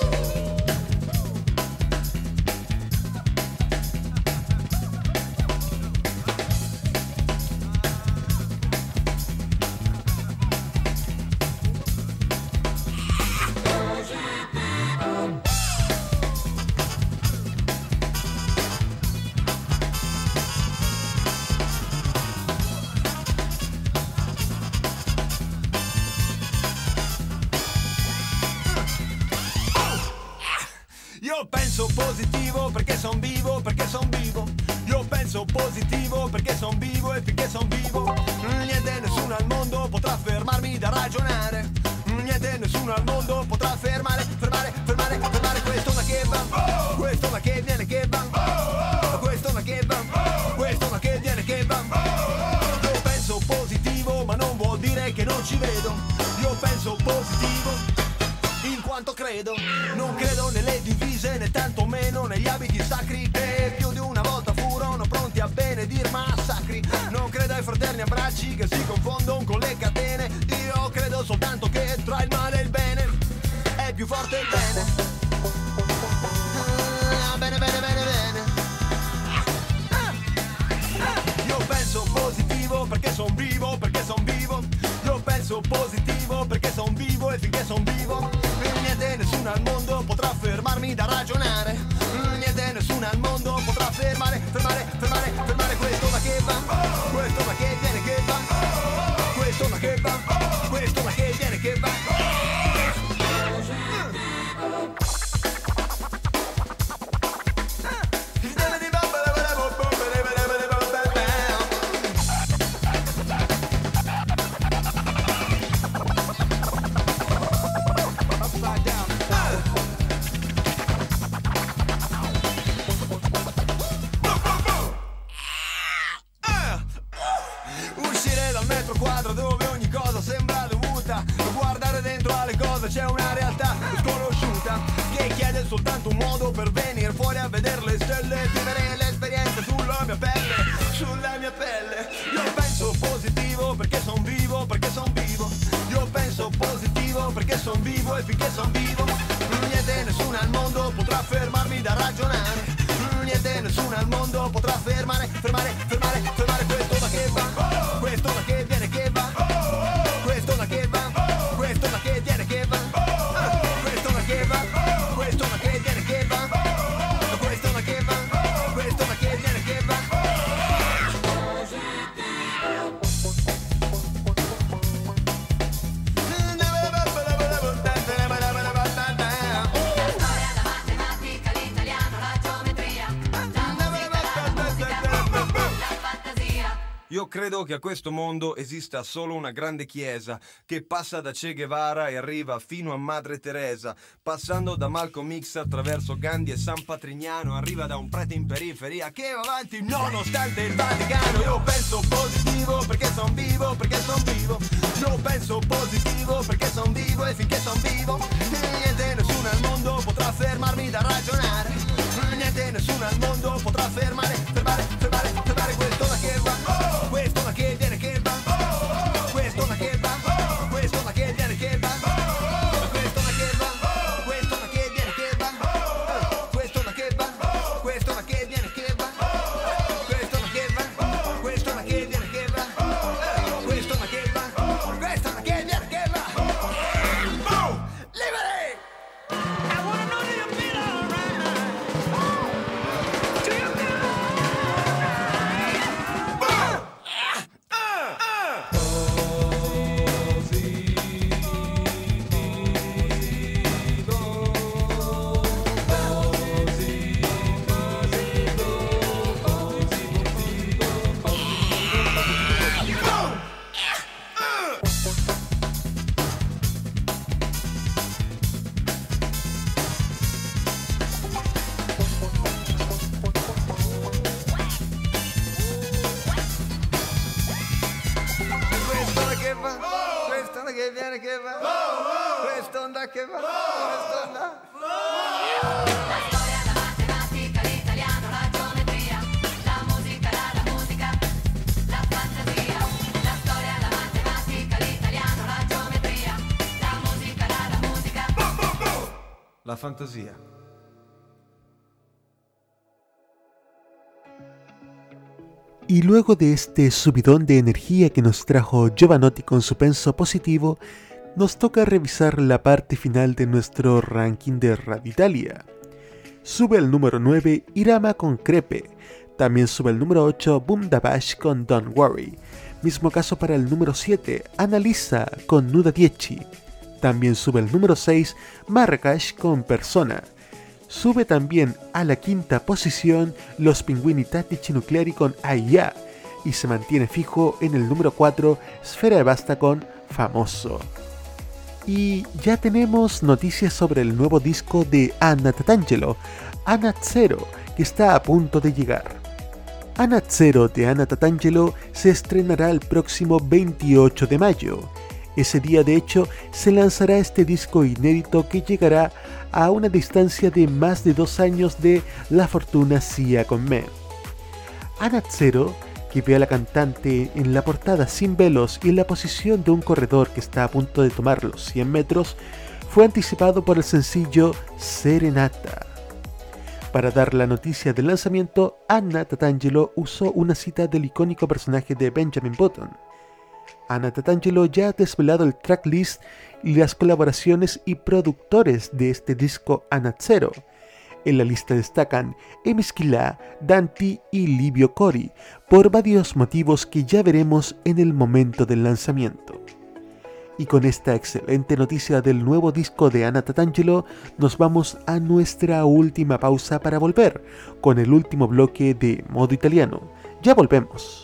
Cose c'è una realtà sconosciuta Che chiede soltanto un modo per venire fuori a vedere le stelle Vivere l'esperienza sulla mia pelle, sulla mia pelle. Io penso positivo perché son vivo, perché son vivo. Io penso positivo perché son vivo e finché son vivo Niente nessuno al mondo potrà fermarmi da ragionare. Niente nessuno al mondo potrà fermare, fermare, fermare credo che a questo mondo esista solo una grande chiesa che passa da Che Guevara e arriva fino a Madre Teresa, passando da Malcolm X attraverso Gandhi e San Patrignano, arriva da un prete in periferia che va avanti nonostante il Vaticano. Io penso positivo perché son vivo, perché son vivo. Io penso positivo perché son vivo e finché son vivo, niente nessuno al mondo potrà fermarmi da ragionare. Niente nessuno al mondo potrà fermare, fermare, fermare, fermare ma che va. Questo La fantasia. Y luego de este subidón de energía que nos trajo Giovanotti con su penso positivo, nos toca revisar la parte final de nuestro ranking de Radio Italia. Sube al número 9 Irama con Crepe. También sube al número 8 Boom Da Bash con Don't Worry. Mismo caso para el número 7 Analisa con Nuda Dieci. También sube al número 6 Marrakesh con Persona. Sube también a la quinta posición los Pinguini Tattici Nucleari con Aya y se mantiene fijo en el número 4 Sfera de Basta con Famoso. Y ya tenemos noticias sobre el nuevo disco de Anna Tatangelo, Anna Zero, que está a punto de llegar. Anna Zero de Anna Tatangelo se estrenará el próximo 28 de mayo. Ese día de hecho se lanzará este disco inédito que llegará a una distancia de más de dos años de La Fortuna Sia con Me. Anna Zero, que ve a la cantante en la portada sin velos y en la posición de un corredor que está a punto de tomar los 100 metros, fue anticipado por el sencillo Serenata. Para dar la noticia del lanzamiento, Anna Tatangelo usó una cita del icónico personaje de Benjamin Button. Anna Tatangelo ya ha desvelado el tracklist y las colaboraciones y productores de este disco Anazzero. En la lista destacan Emiskila, Danti y Livio Cori, por varios motivos que ya veremos en el momento del lanzamiento. Y con esta excelente noticia del nuevo disco de Anna Tatangelo, nos vamos a nuestra última pausa para volver con el último bloque de modo italiano. Ya volvemos.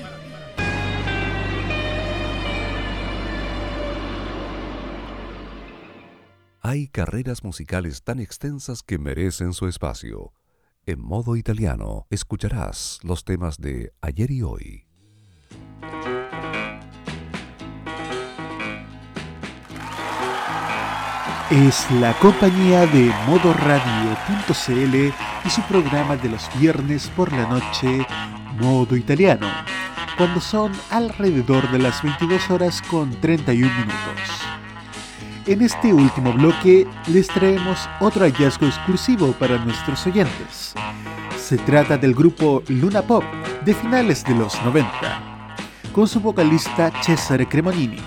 Hay carreras musicales tan extensas que merecen su espacio. En modo italiano escucharás los temas de ayer y hoy. Es la compañía de modoradio.cl y su programa de los viernes por la noche, Modo Italiano, cuando son alrededor de las 22 horas con 31 minutos. En este último bloque les traemos otro hallazgo exclusivo para nuestros oyentes. Se trata del grupo Luna Pop de finales de los 90, con su vocalista Cesare Cremonini.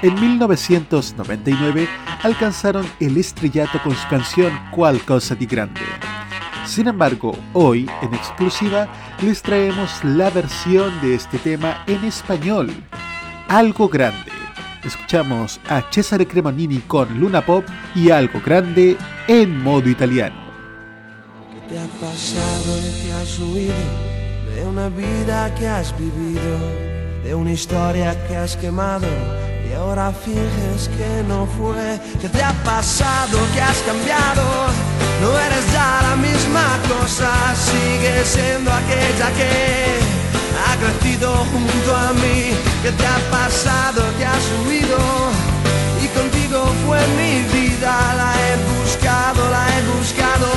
En 1999 alcanzaron el estrellato con su canción Qualcosa di Grande. Sin embargo, hoy, en exclusiva, les traemos la versión de este tema en español, Algo Grande. Escuchamos a Cesare Cremonini con Luna Pop y Algo Grande en modo italiano. ¿Qué te ha pasado y te has huido de una vida que has vivido, de una historia que has quemado y ahora finges que no fue? ¿Qué te ha pasado que has cambiado? No eres ya la misma cosa, sigues siendo aquella que ha crecido junto a mí. ¿Qué te ha pasado? Que has huido y contigo fue mi vida. La he buscado, la he buscado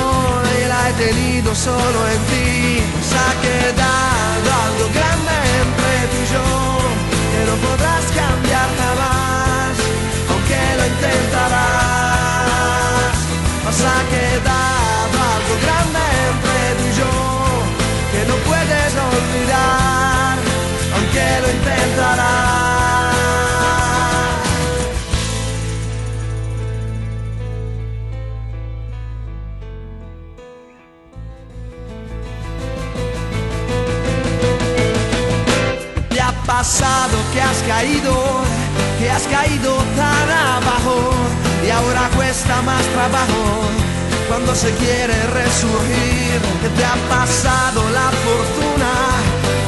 y la he tenido solo en ti. Se ha quedado algo grande entre tú y yo que no podrás cambiar jamás, aunque lo intentarás. Mas ha quedado algo grande entre tú y yo que no puedes olvidar, aunque lo intentarás. ¿Te ha pasado que has caído, que has caído tan abajo y ahora cuesta más trabajo cuando se quiere resurgir. Que te ha pasado la fortuna,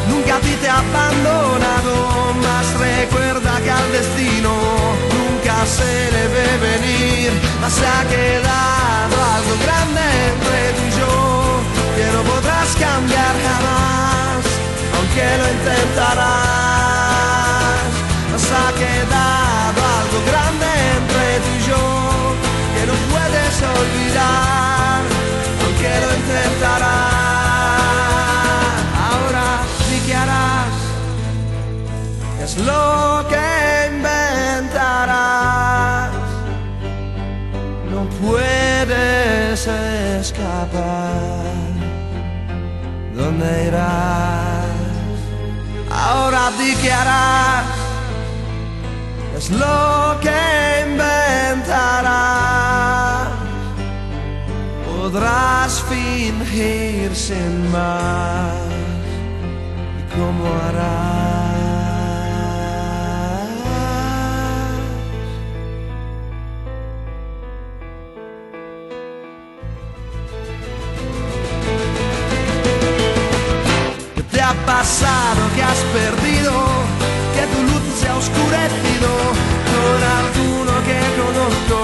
nunca a ti te ha abandonado, más recuerda que al destino nunca se le ve venir, más se ha quedado algo grande entre tú y yo, que no podrás cambiar jamás, aunque lo intentarás, más ha quedado olvidar, aunque lo intentarás, ahora sí que harás, es lo que inventarás, no puedes escapar, ¿dónde irás? Ahora di que harás, es lo que inventarás, podrás fingir sin más, ¿y cómo harás? ¿Qué te ha pasado? que has perdido? Que tu luz se ha oscurecido con alguno que conozco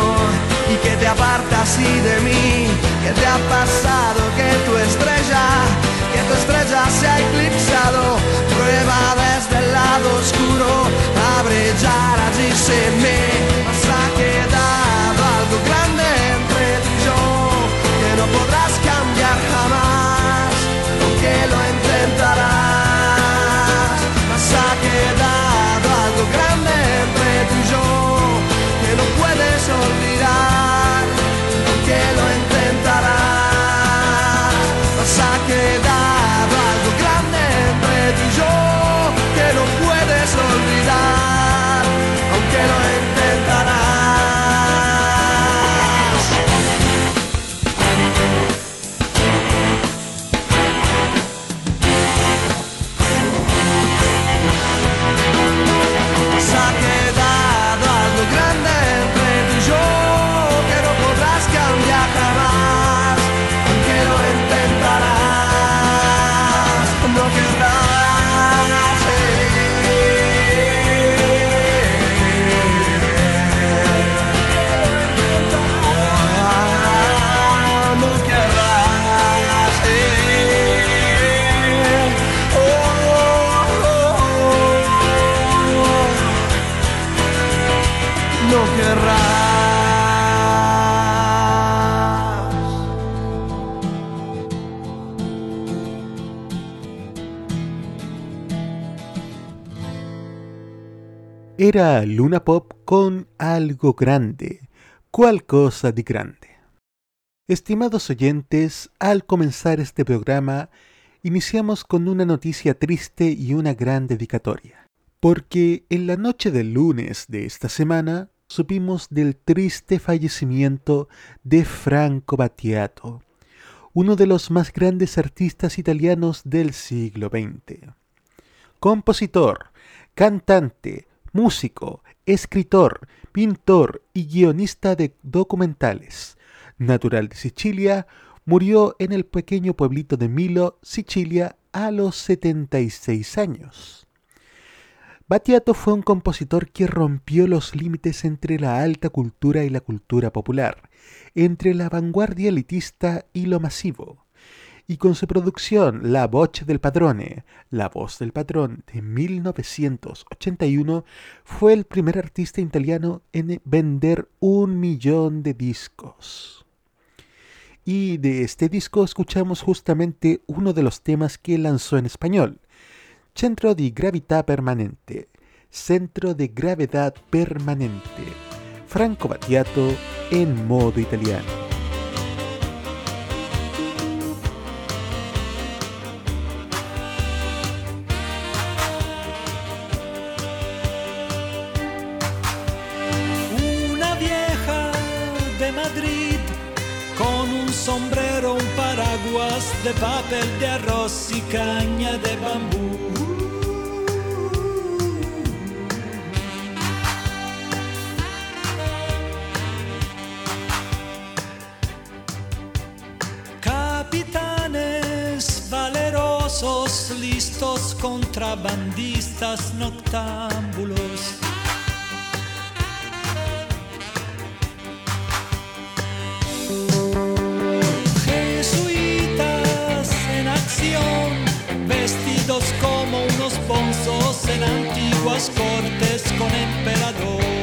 y que te aparta así de mí. ¿Qué te ha pasado? Que tu estrella, Era Luna Pop con algo grande. ¿Cuál cosa de grande? Estimados oyentes, al comenzar este programa, iniciamos con una noticia triste y una gran dedicatoria. Porque en la noche del lunes de esta semana supimos del triste fallecimiento de Franco Battiato, uno de los más grandes artistas italianos del siglo XX. Compositor, cantante, músico, escritor, pintor y guionista de documentales. Natural de Sicilia, murió en el pequeño pueblito de Milo, Sicilia, a los 76 años. Battiato fue un compositor que rompió los límites entre la alta cultura y la cultura popular, entre la vanguardia elitista y lo masivo. Y con su producción La Voce del Padrone, La Voz del Patrón de 1981, fue el primer artista italiano en vender un millón de discos. Y de este disco escuchamos justamente uno de los temas que lanzó en español, Centro di Gravità Permanente, Centro de Gravedad Permanente, Franco Battiato en modo italiano. de papel de arroz y caña de bambú. Capitanes valerosos, listos contrabandistas noctámbulos como unos bonzos en antiguas cortes con emperadores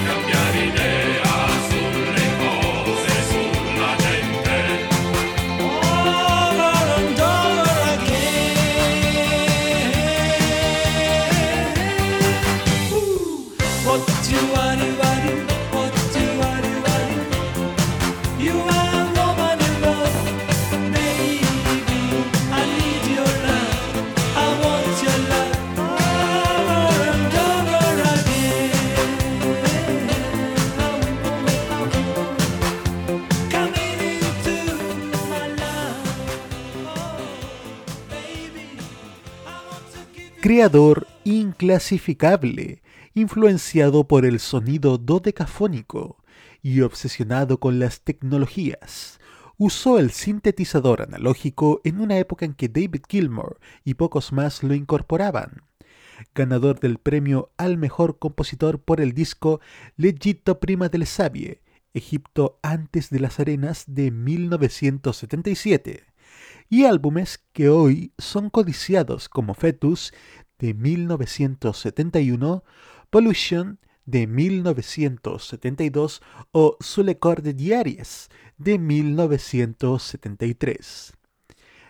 Like a Creador inclasificable, influenciado por el sonido dodecafónico y obsesionado con las tecnologías. Usó el sintetizador analógico en una época en que David Gilmour y pocos más lo incorporaban. Ganador del premio al mejor compositor por el disco L'Egitto prima del Sabie, Egipto antes de las arenas de 1977 y álbumes que hoy son codiciados como Fetus de 1971, Pollution de 1972 o Sulle corde diaries de 1973.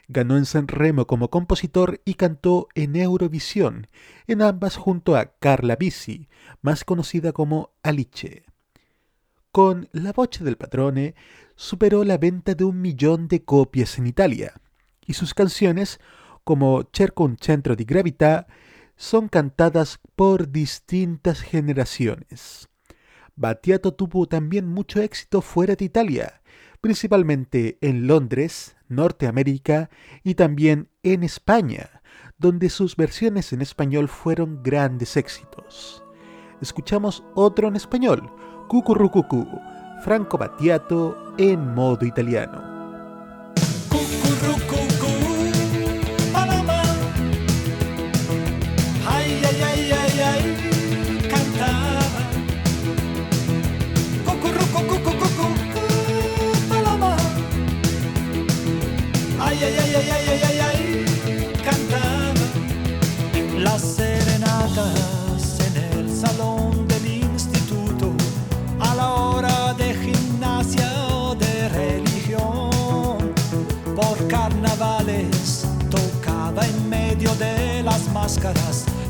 Ganó en San Remo como compositor y cantó en Eurovisión, en ambas junto a Carla Bisi, más conocida como Alice. Con La voce del padrone superó la venta de un millón de copias en Italia, y sus canciones, como Cerco un centro di gravità, son cantadas por distintas generaciones. Battiato tuvo también mucho éxito fuera de Italia, principalmente en Londres, Norteamérica y también en España, donde sus versiones en español fueron grandes éxitos. Escuchamos otro en español, Cucurrucucú, Franco Battiato en modo italiano.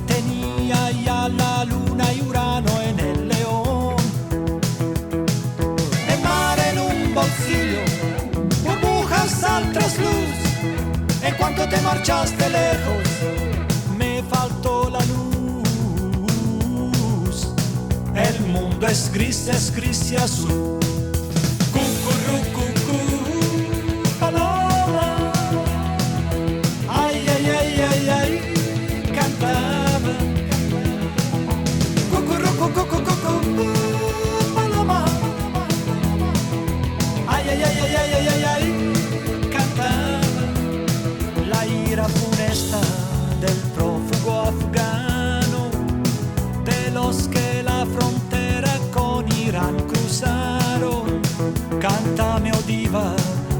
tenía ya la luna y Urano en el león. El mar en un bolsillo, burbujas al trasluz. En cuanto te marchaste lejos, me faltó la luz. El mundo es gris, es gris y azul.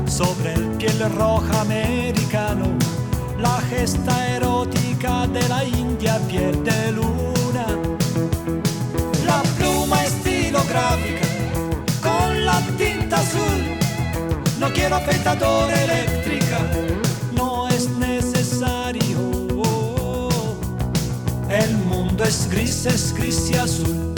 Sobre el piel roja americano, la gesta erótica de la India piel de luna, Quiero afeitadora eléctrica, no es necesario. El mundo es gris, es gris y azul.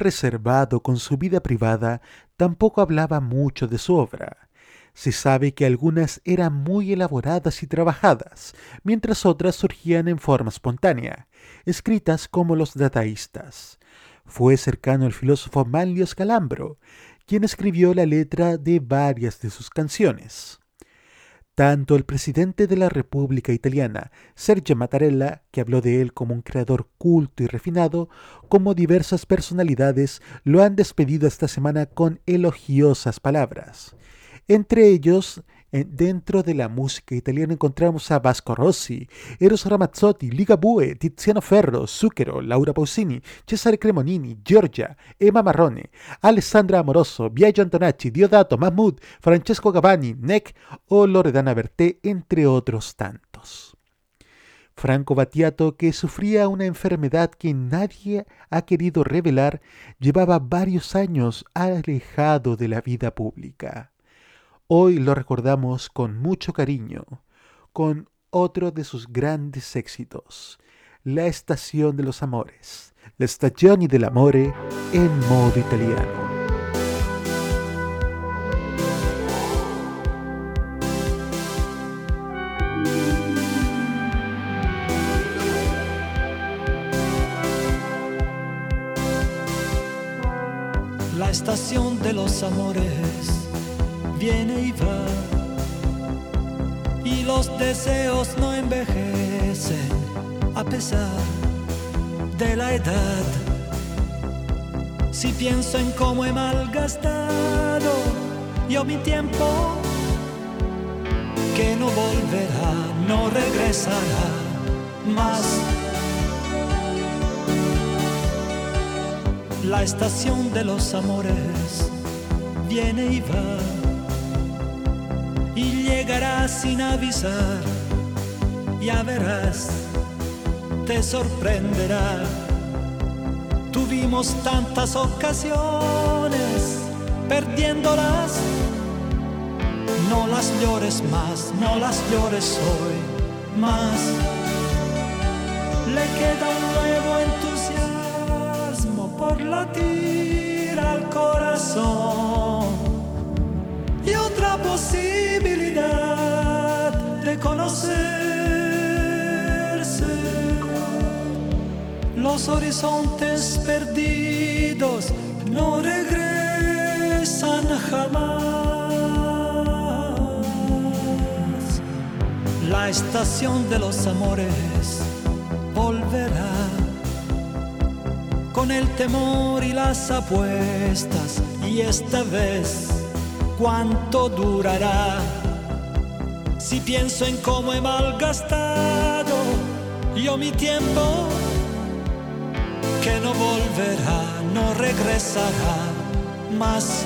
Reservado con su vida privada, tampoco hablaba mucho de su obra. Se sabe que algunas eran muy elaboradas y trabajadas, mientras otras surgían en forma espontánea, escritas como los dadaístas. Fue cercano al filósofo Manlio Scalambro, quien escribió la letra de varias de sus canciones. Tanto el presidente de la República Italiana, Sergio Mattarella, que habló de él como un creador culto y refinado, como diversas personalidades lo han despedido esta semana con elogiosas palabras. Entre ellos, dentro de la música italiana encontramos a Vasco Rossi, Eros Ramazzotti, Ligabue, Tiziano Ferro, Zucchero, Laura Pausini, Cesare Cremonini, Giorgia, Emma Marrone, Alessandra Amoroso, Biagio Antonacci, Diodato, Mahmoud, Francesco Gavani, Neck o Loredana Berté, entre otros tantos. Franco Battiato, que sufría una enfermedad que nadie ha querido revelar, llevaba varios años alejado de la vida pública. Hoy lo recordamos con mucho cariño, con otro de sus grandes éxitos, La Estación de los Amores, La Stagioni dell'Amore en modo italiano. La estación de los amores viene y va. Y los deseos no envejecen a pesar de la edad. Si pienso en cómo he malgastado yo mi tiempo que no volverá, no regresará más. La estación de los amores viene y va llegará sin avisar, ya verás, te sorprenderá. Tuvimos tantas ocasiones perdiéndolas no las llores más, no las llores hoy más. Le queda un nuevo entusiasmo por latir al corazón y otra posibilidad de conocerse. Los horizontes perdidos no regresan jamás. la estación de los amores volverá con el temor y las apuestas y esta vez cuánto durará. Si pienso en cómo he malgastado yo mi tiempo que no volverá no regresará más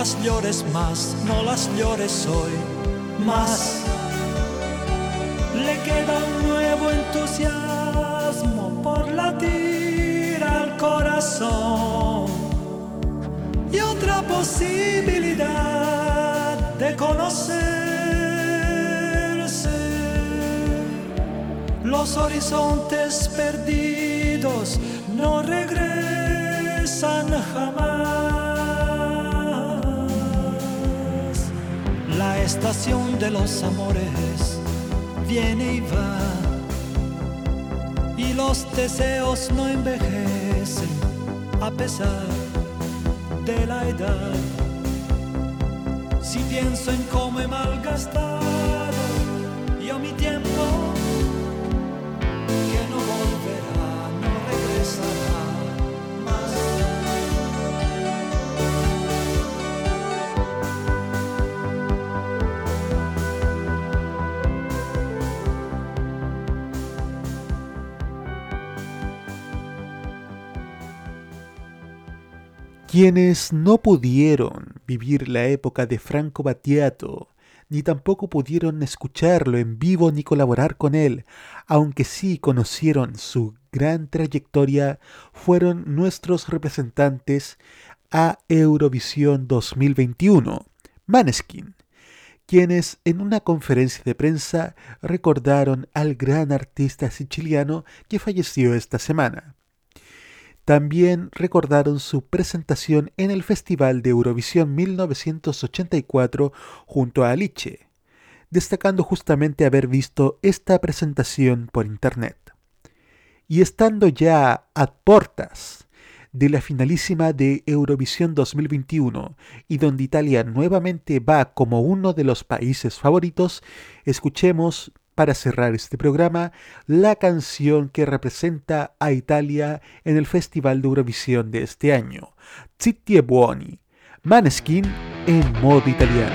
las llores más, no las llores hoy más. Le queda un nuevo entusiasmo por latir al corazón y otra posibilidad de conocerse. Los horizontes perdidos no regresan jamás. Estación de los amores viene y va. Y los deseos no envejecen a pesar de la edad. Si pienso en cómo he malgastado yo mi tiempo, Quienes no pudieron vivir la época de Franco Battiato, ni tampoco pudieron escucharlo en vivo ni colaborar con él, aunque sí conocieron su gran trayectoria, fueron nuestros representantes a Eurovisión 2021, Maneskin, quienes en una conferencia de prensa recordaron al gran artista siciliano que falleció esta semana. También recordaron su presentación en el Festival de Eurovisión 1984 junto a Alice, destacando justamente haber visto esta presentación por internet. Y estando ya a portas de la finalísima de Eurovisión 2021 y donde Italia nuevamente va como uno de los países favoritos, escuchemos para cerrar este programa la canción que representa a Italia en el Festival de Eurovisión de este año, Zitti e Buoni, Maneskin en modo italiano.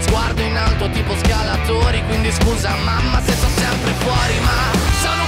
Sguardo in alto tipo scalatori Quindi scusa mamma se sto sempre fuori Ma sono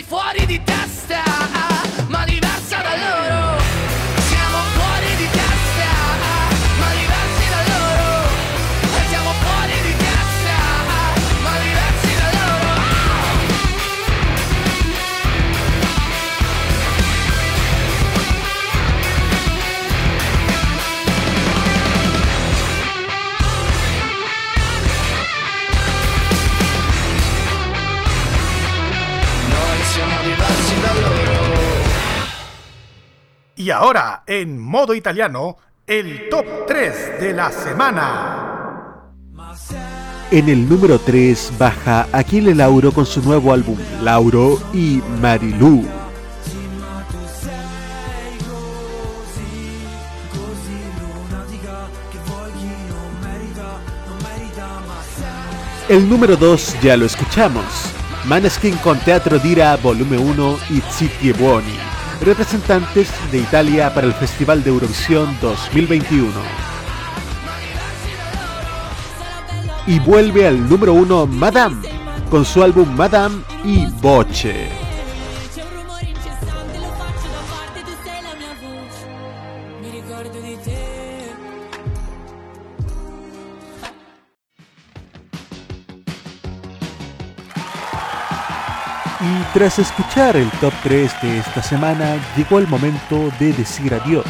sei fuori di testa, Y ahora, en modo italiano, el top 3 de la semana. En el número 3 baja Achille Lauro con su nuevo álbum Lauro y Marilú. El número 2 ya lo escuchamos. Maneskin con Teatro Dira Volumen 1 y Zitti e Buoni, representantes de Italia para el Festival de Eurovisión 2021. Y vuelve al número 1 Madame, con su álbum Madame y Voce. Tras escuchar el top 3 de esta semana, llegó el momento de decir adiós.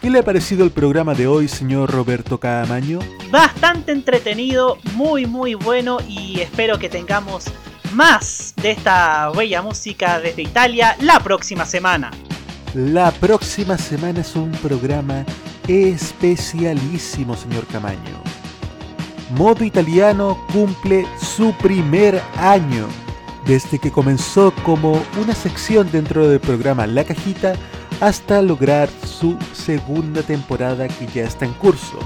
¿Qué le ha parecido el programa de hoy, señor Roberto Caamaño? Bastante entretenido, muy muy bueno y espero que tengamos más de esta bella música desde Italia la próxima semana. La próxima semana es un programa especialísimo, señor Camaño. Modo Italiano cumple su primer año, desde que comenzó como una sección dentro del programa La Cajita hasta lograr su segunda temporada que ya está en curso.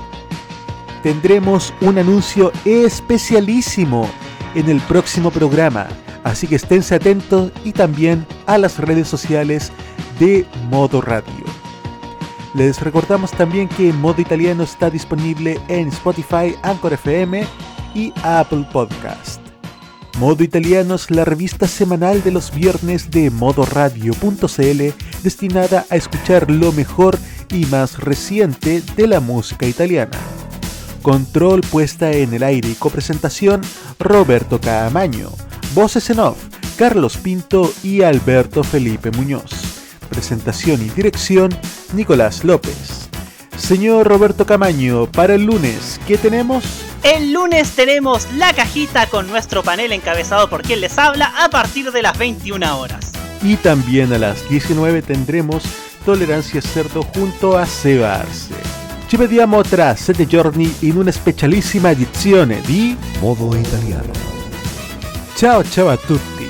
Tendremos un anuncio especialísimo en el próximo programa, así que esténse atentos y también a las redes sociales de Modo Radio. Les recordamos también que Modo Italiano está disponible en Spotify, Anchor FM y Apple Podcast. Modo Italiano es la revista semanal de los viernes de modoradio.cl destinada a escuchar lo mejor y más reciente de la música italiana. Control puesta en el aire y copresentación Roberto Caamaño. Voces en off Carlos Pinto y Alberto Felipe Muñoz. Presentación y dirección Nicolás López. Señor Roberto Camaño, para el lunes, ¿qué tenemos? El lunes tenemos la cajita con nuestro panel encabezado por quien les habla a partir de las 21 horas. Y también a las 19 tendremos Tolerancia Cerdo junto a Seba. Ci vediamo tra 7 giorni in una specialissima edizione di Modo Italiano. Ciao ciao a tutti!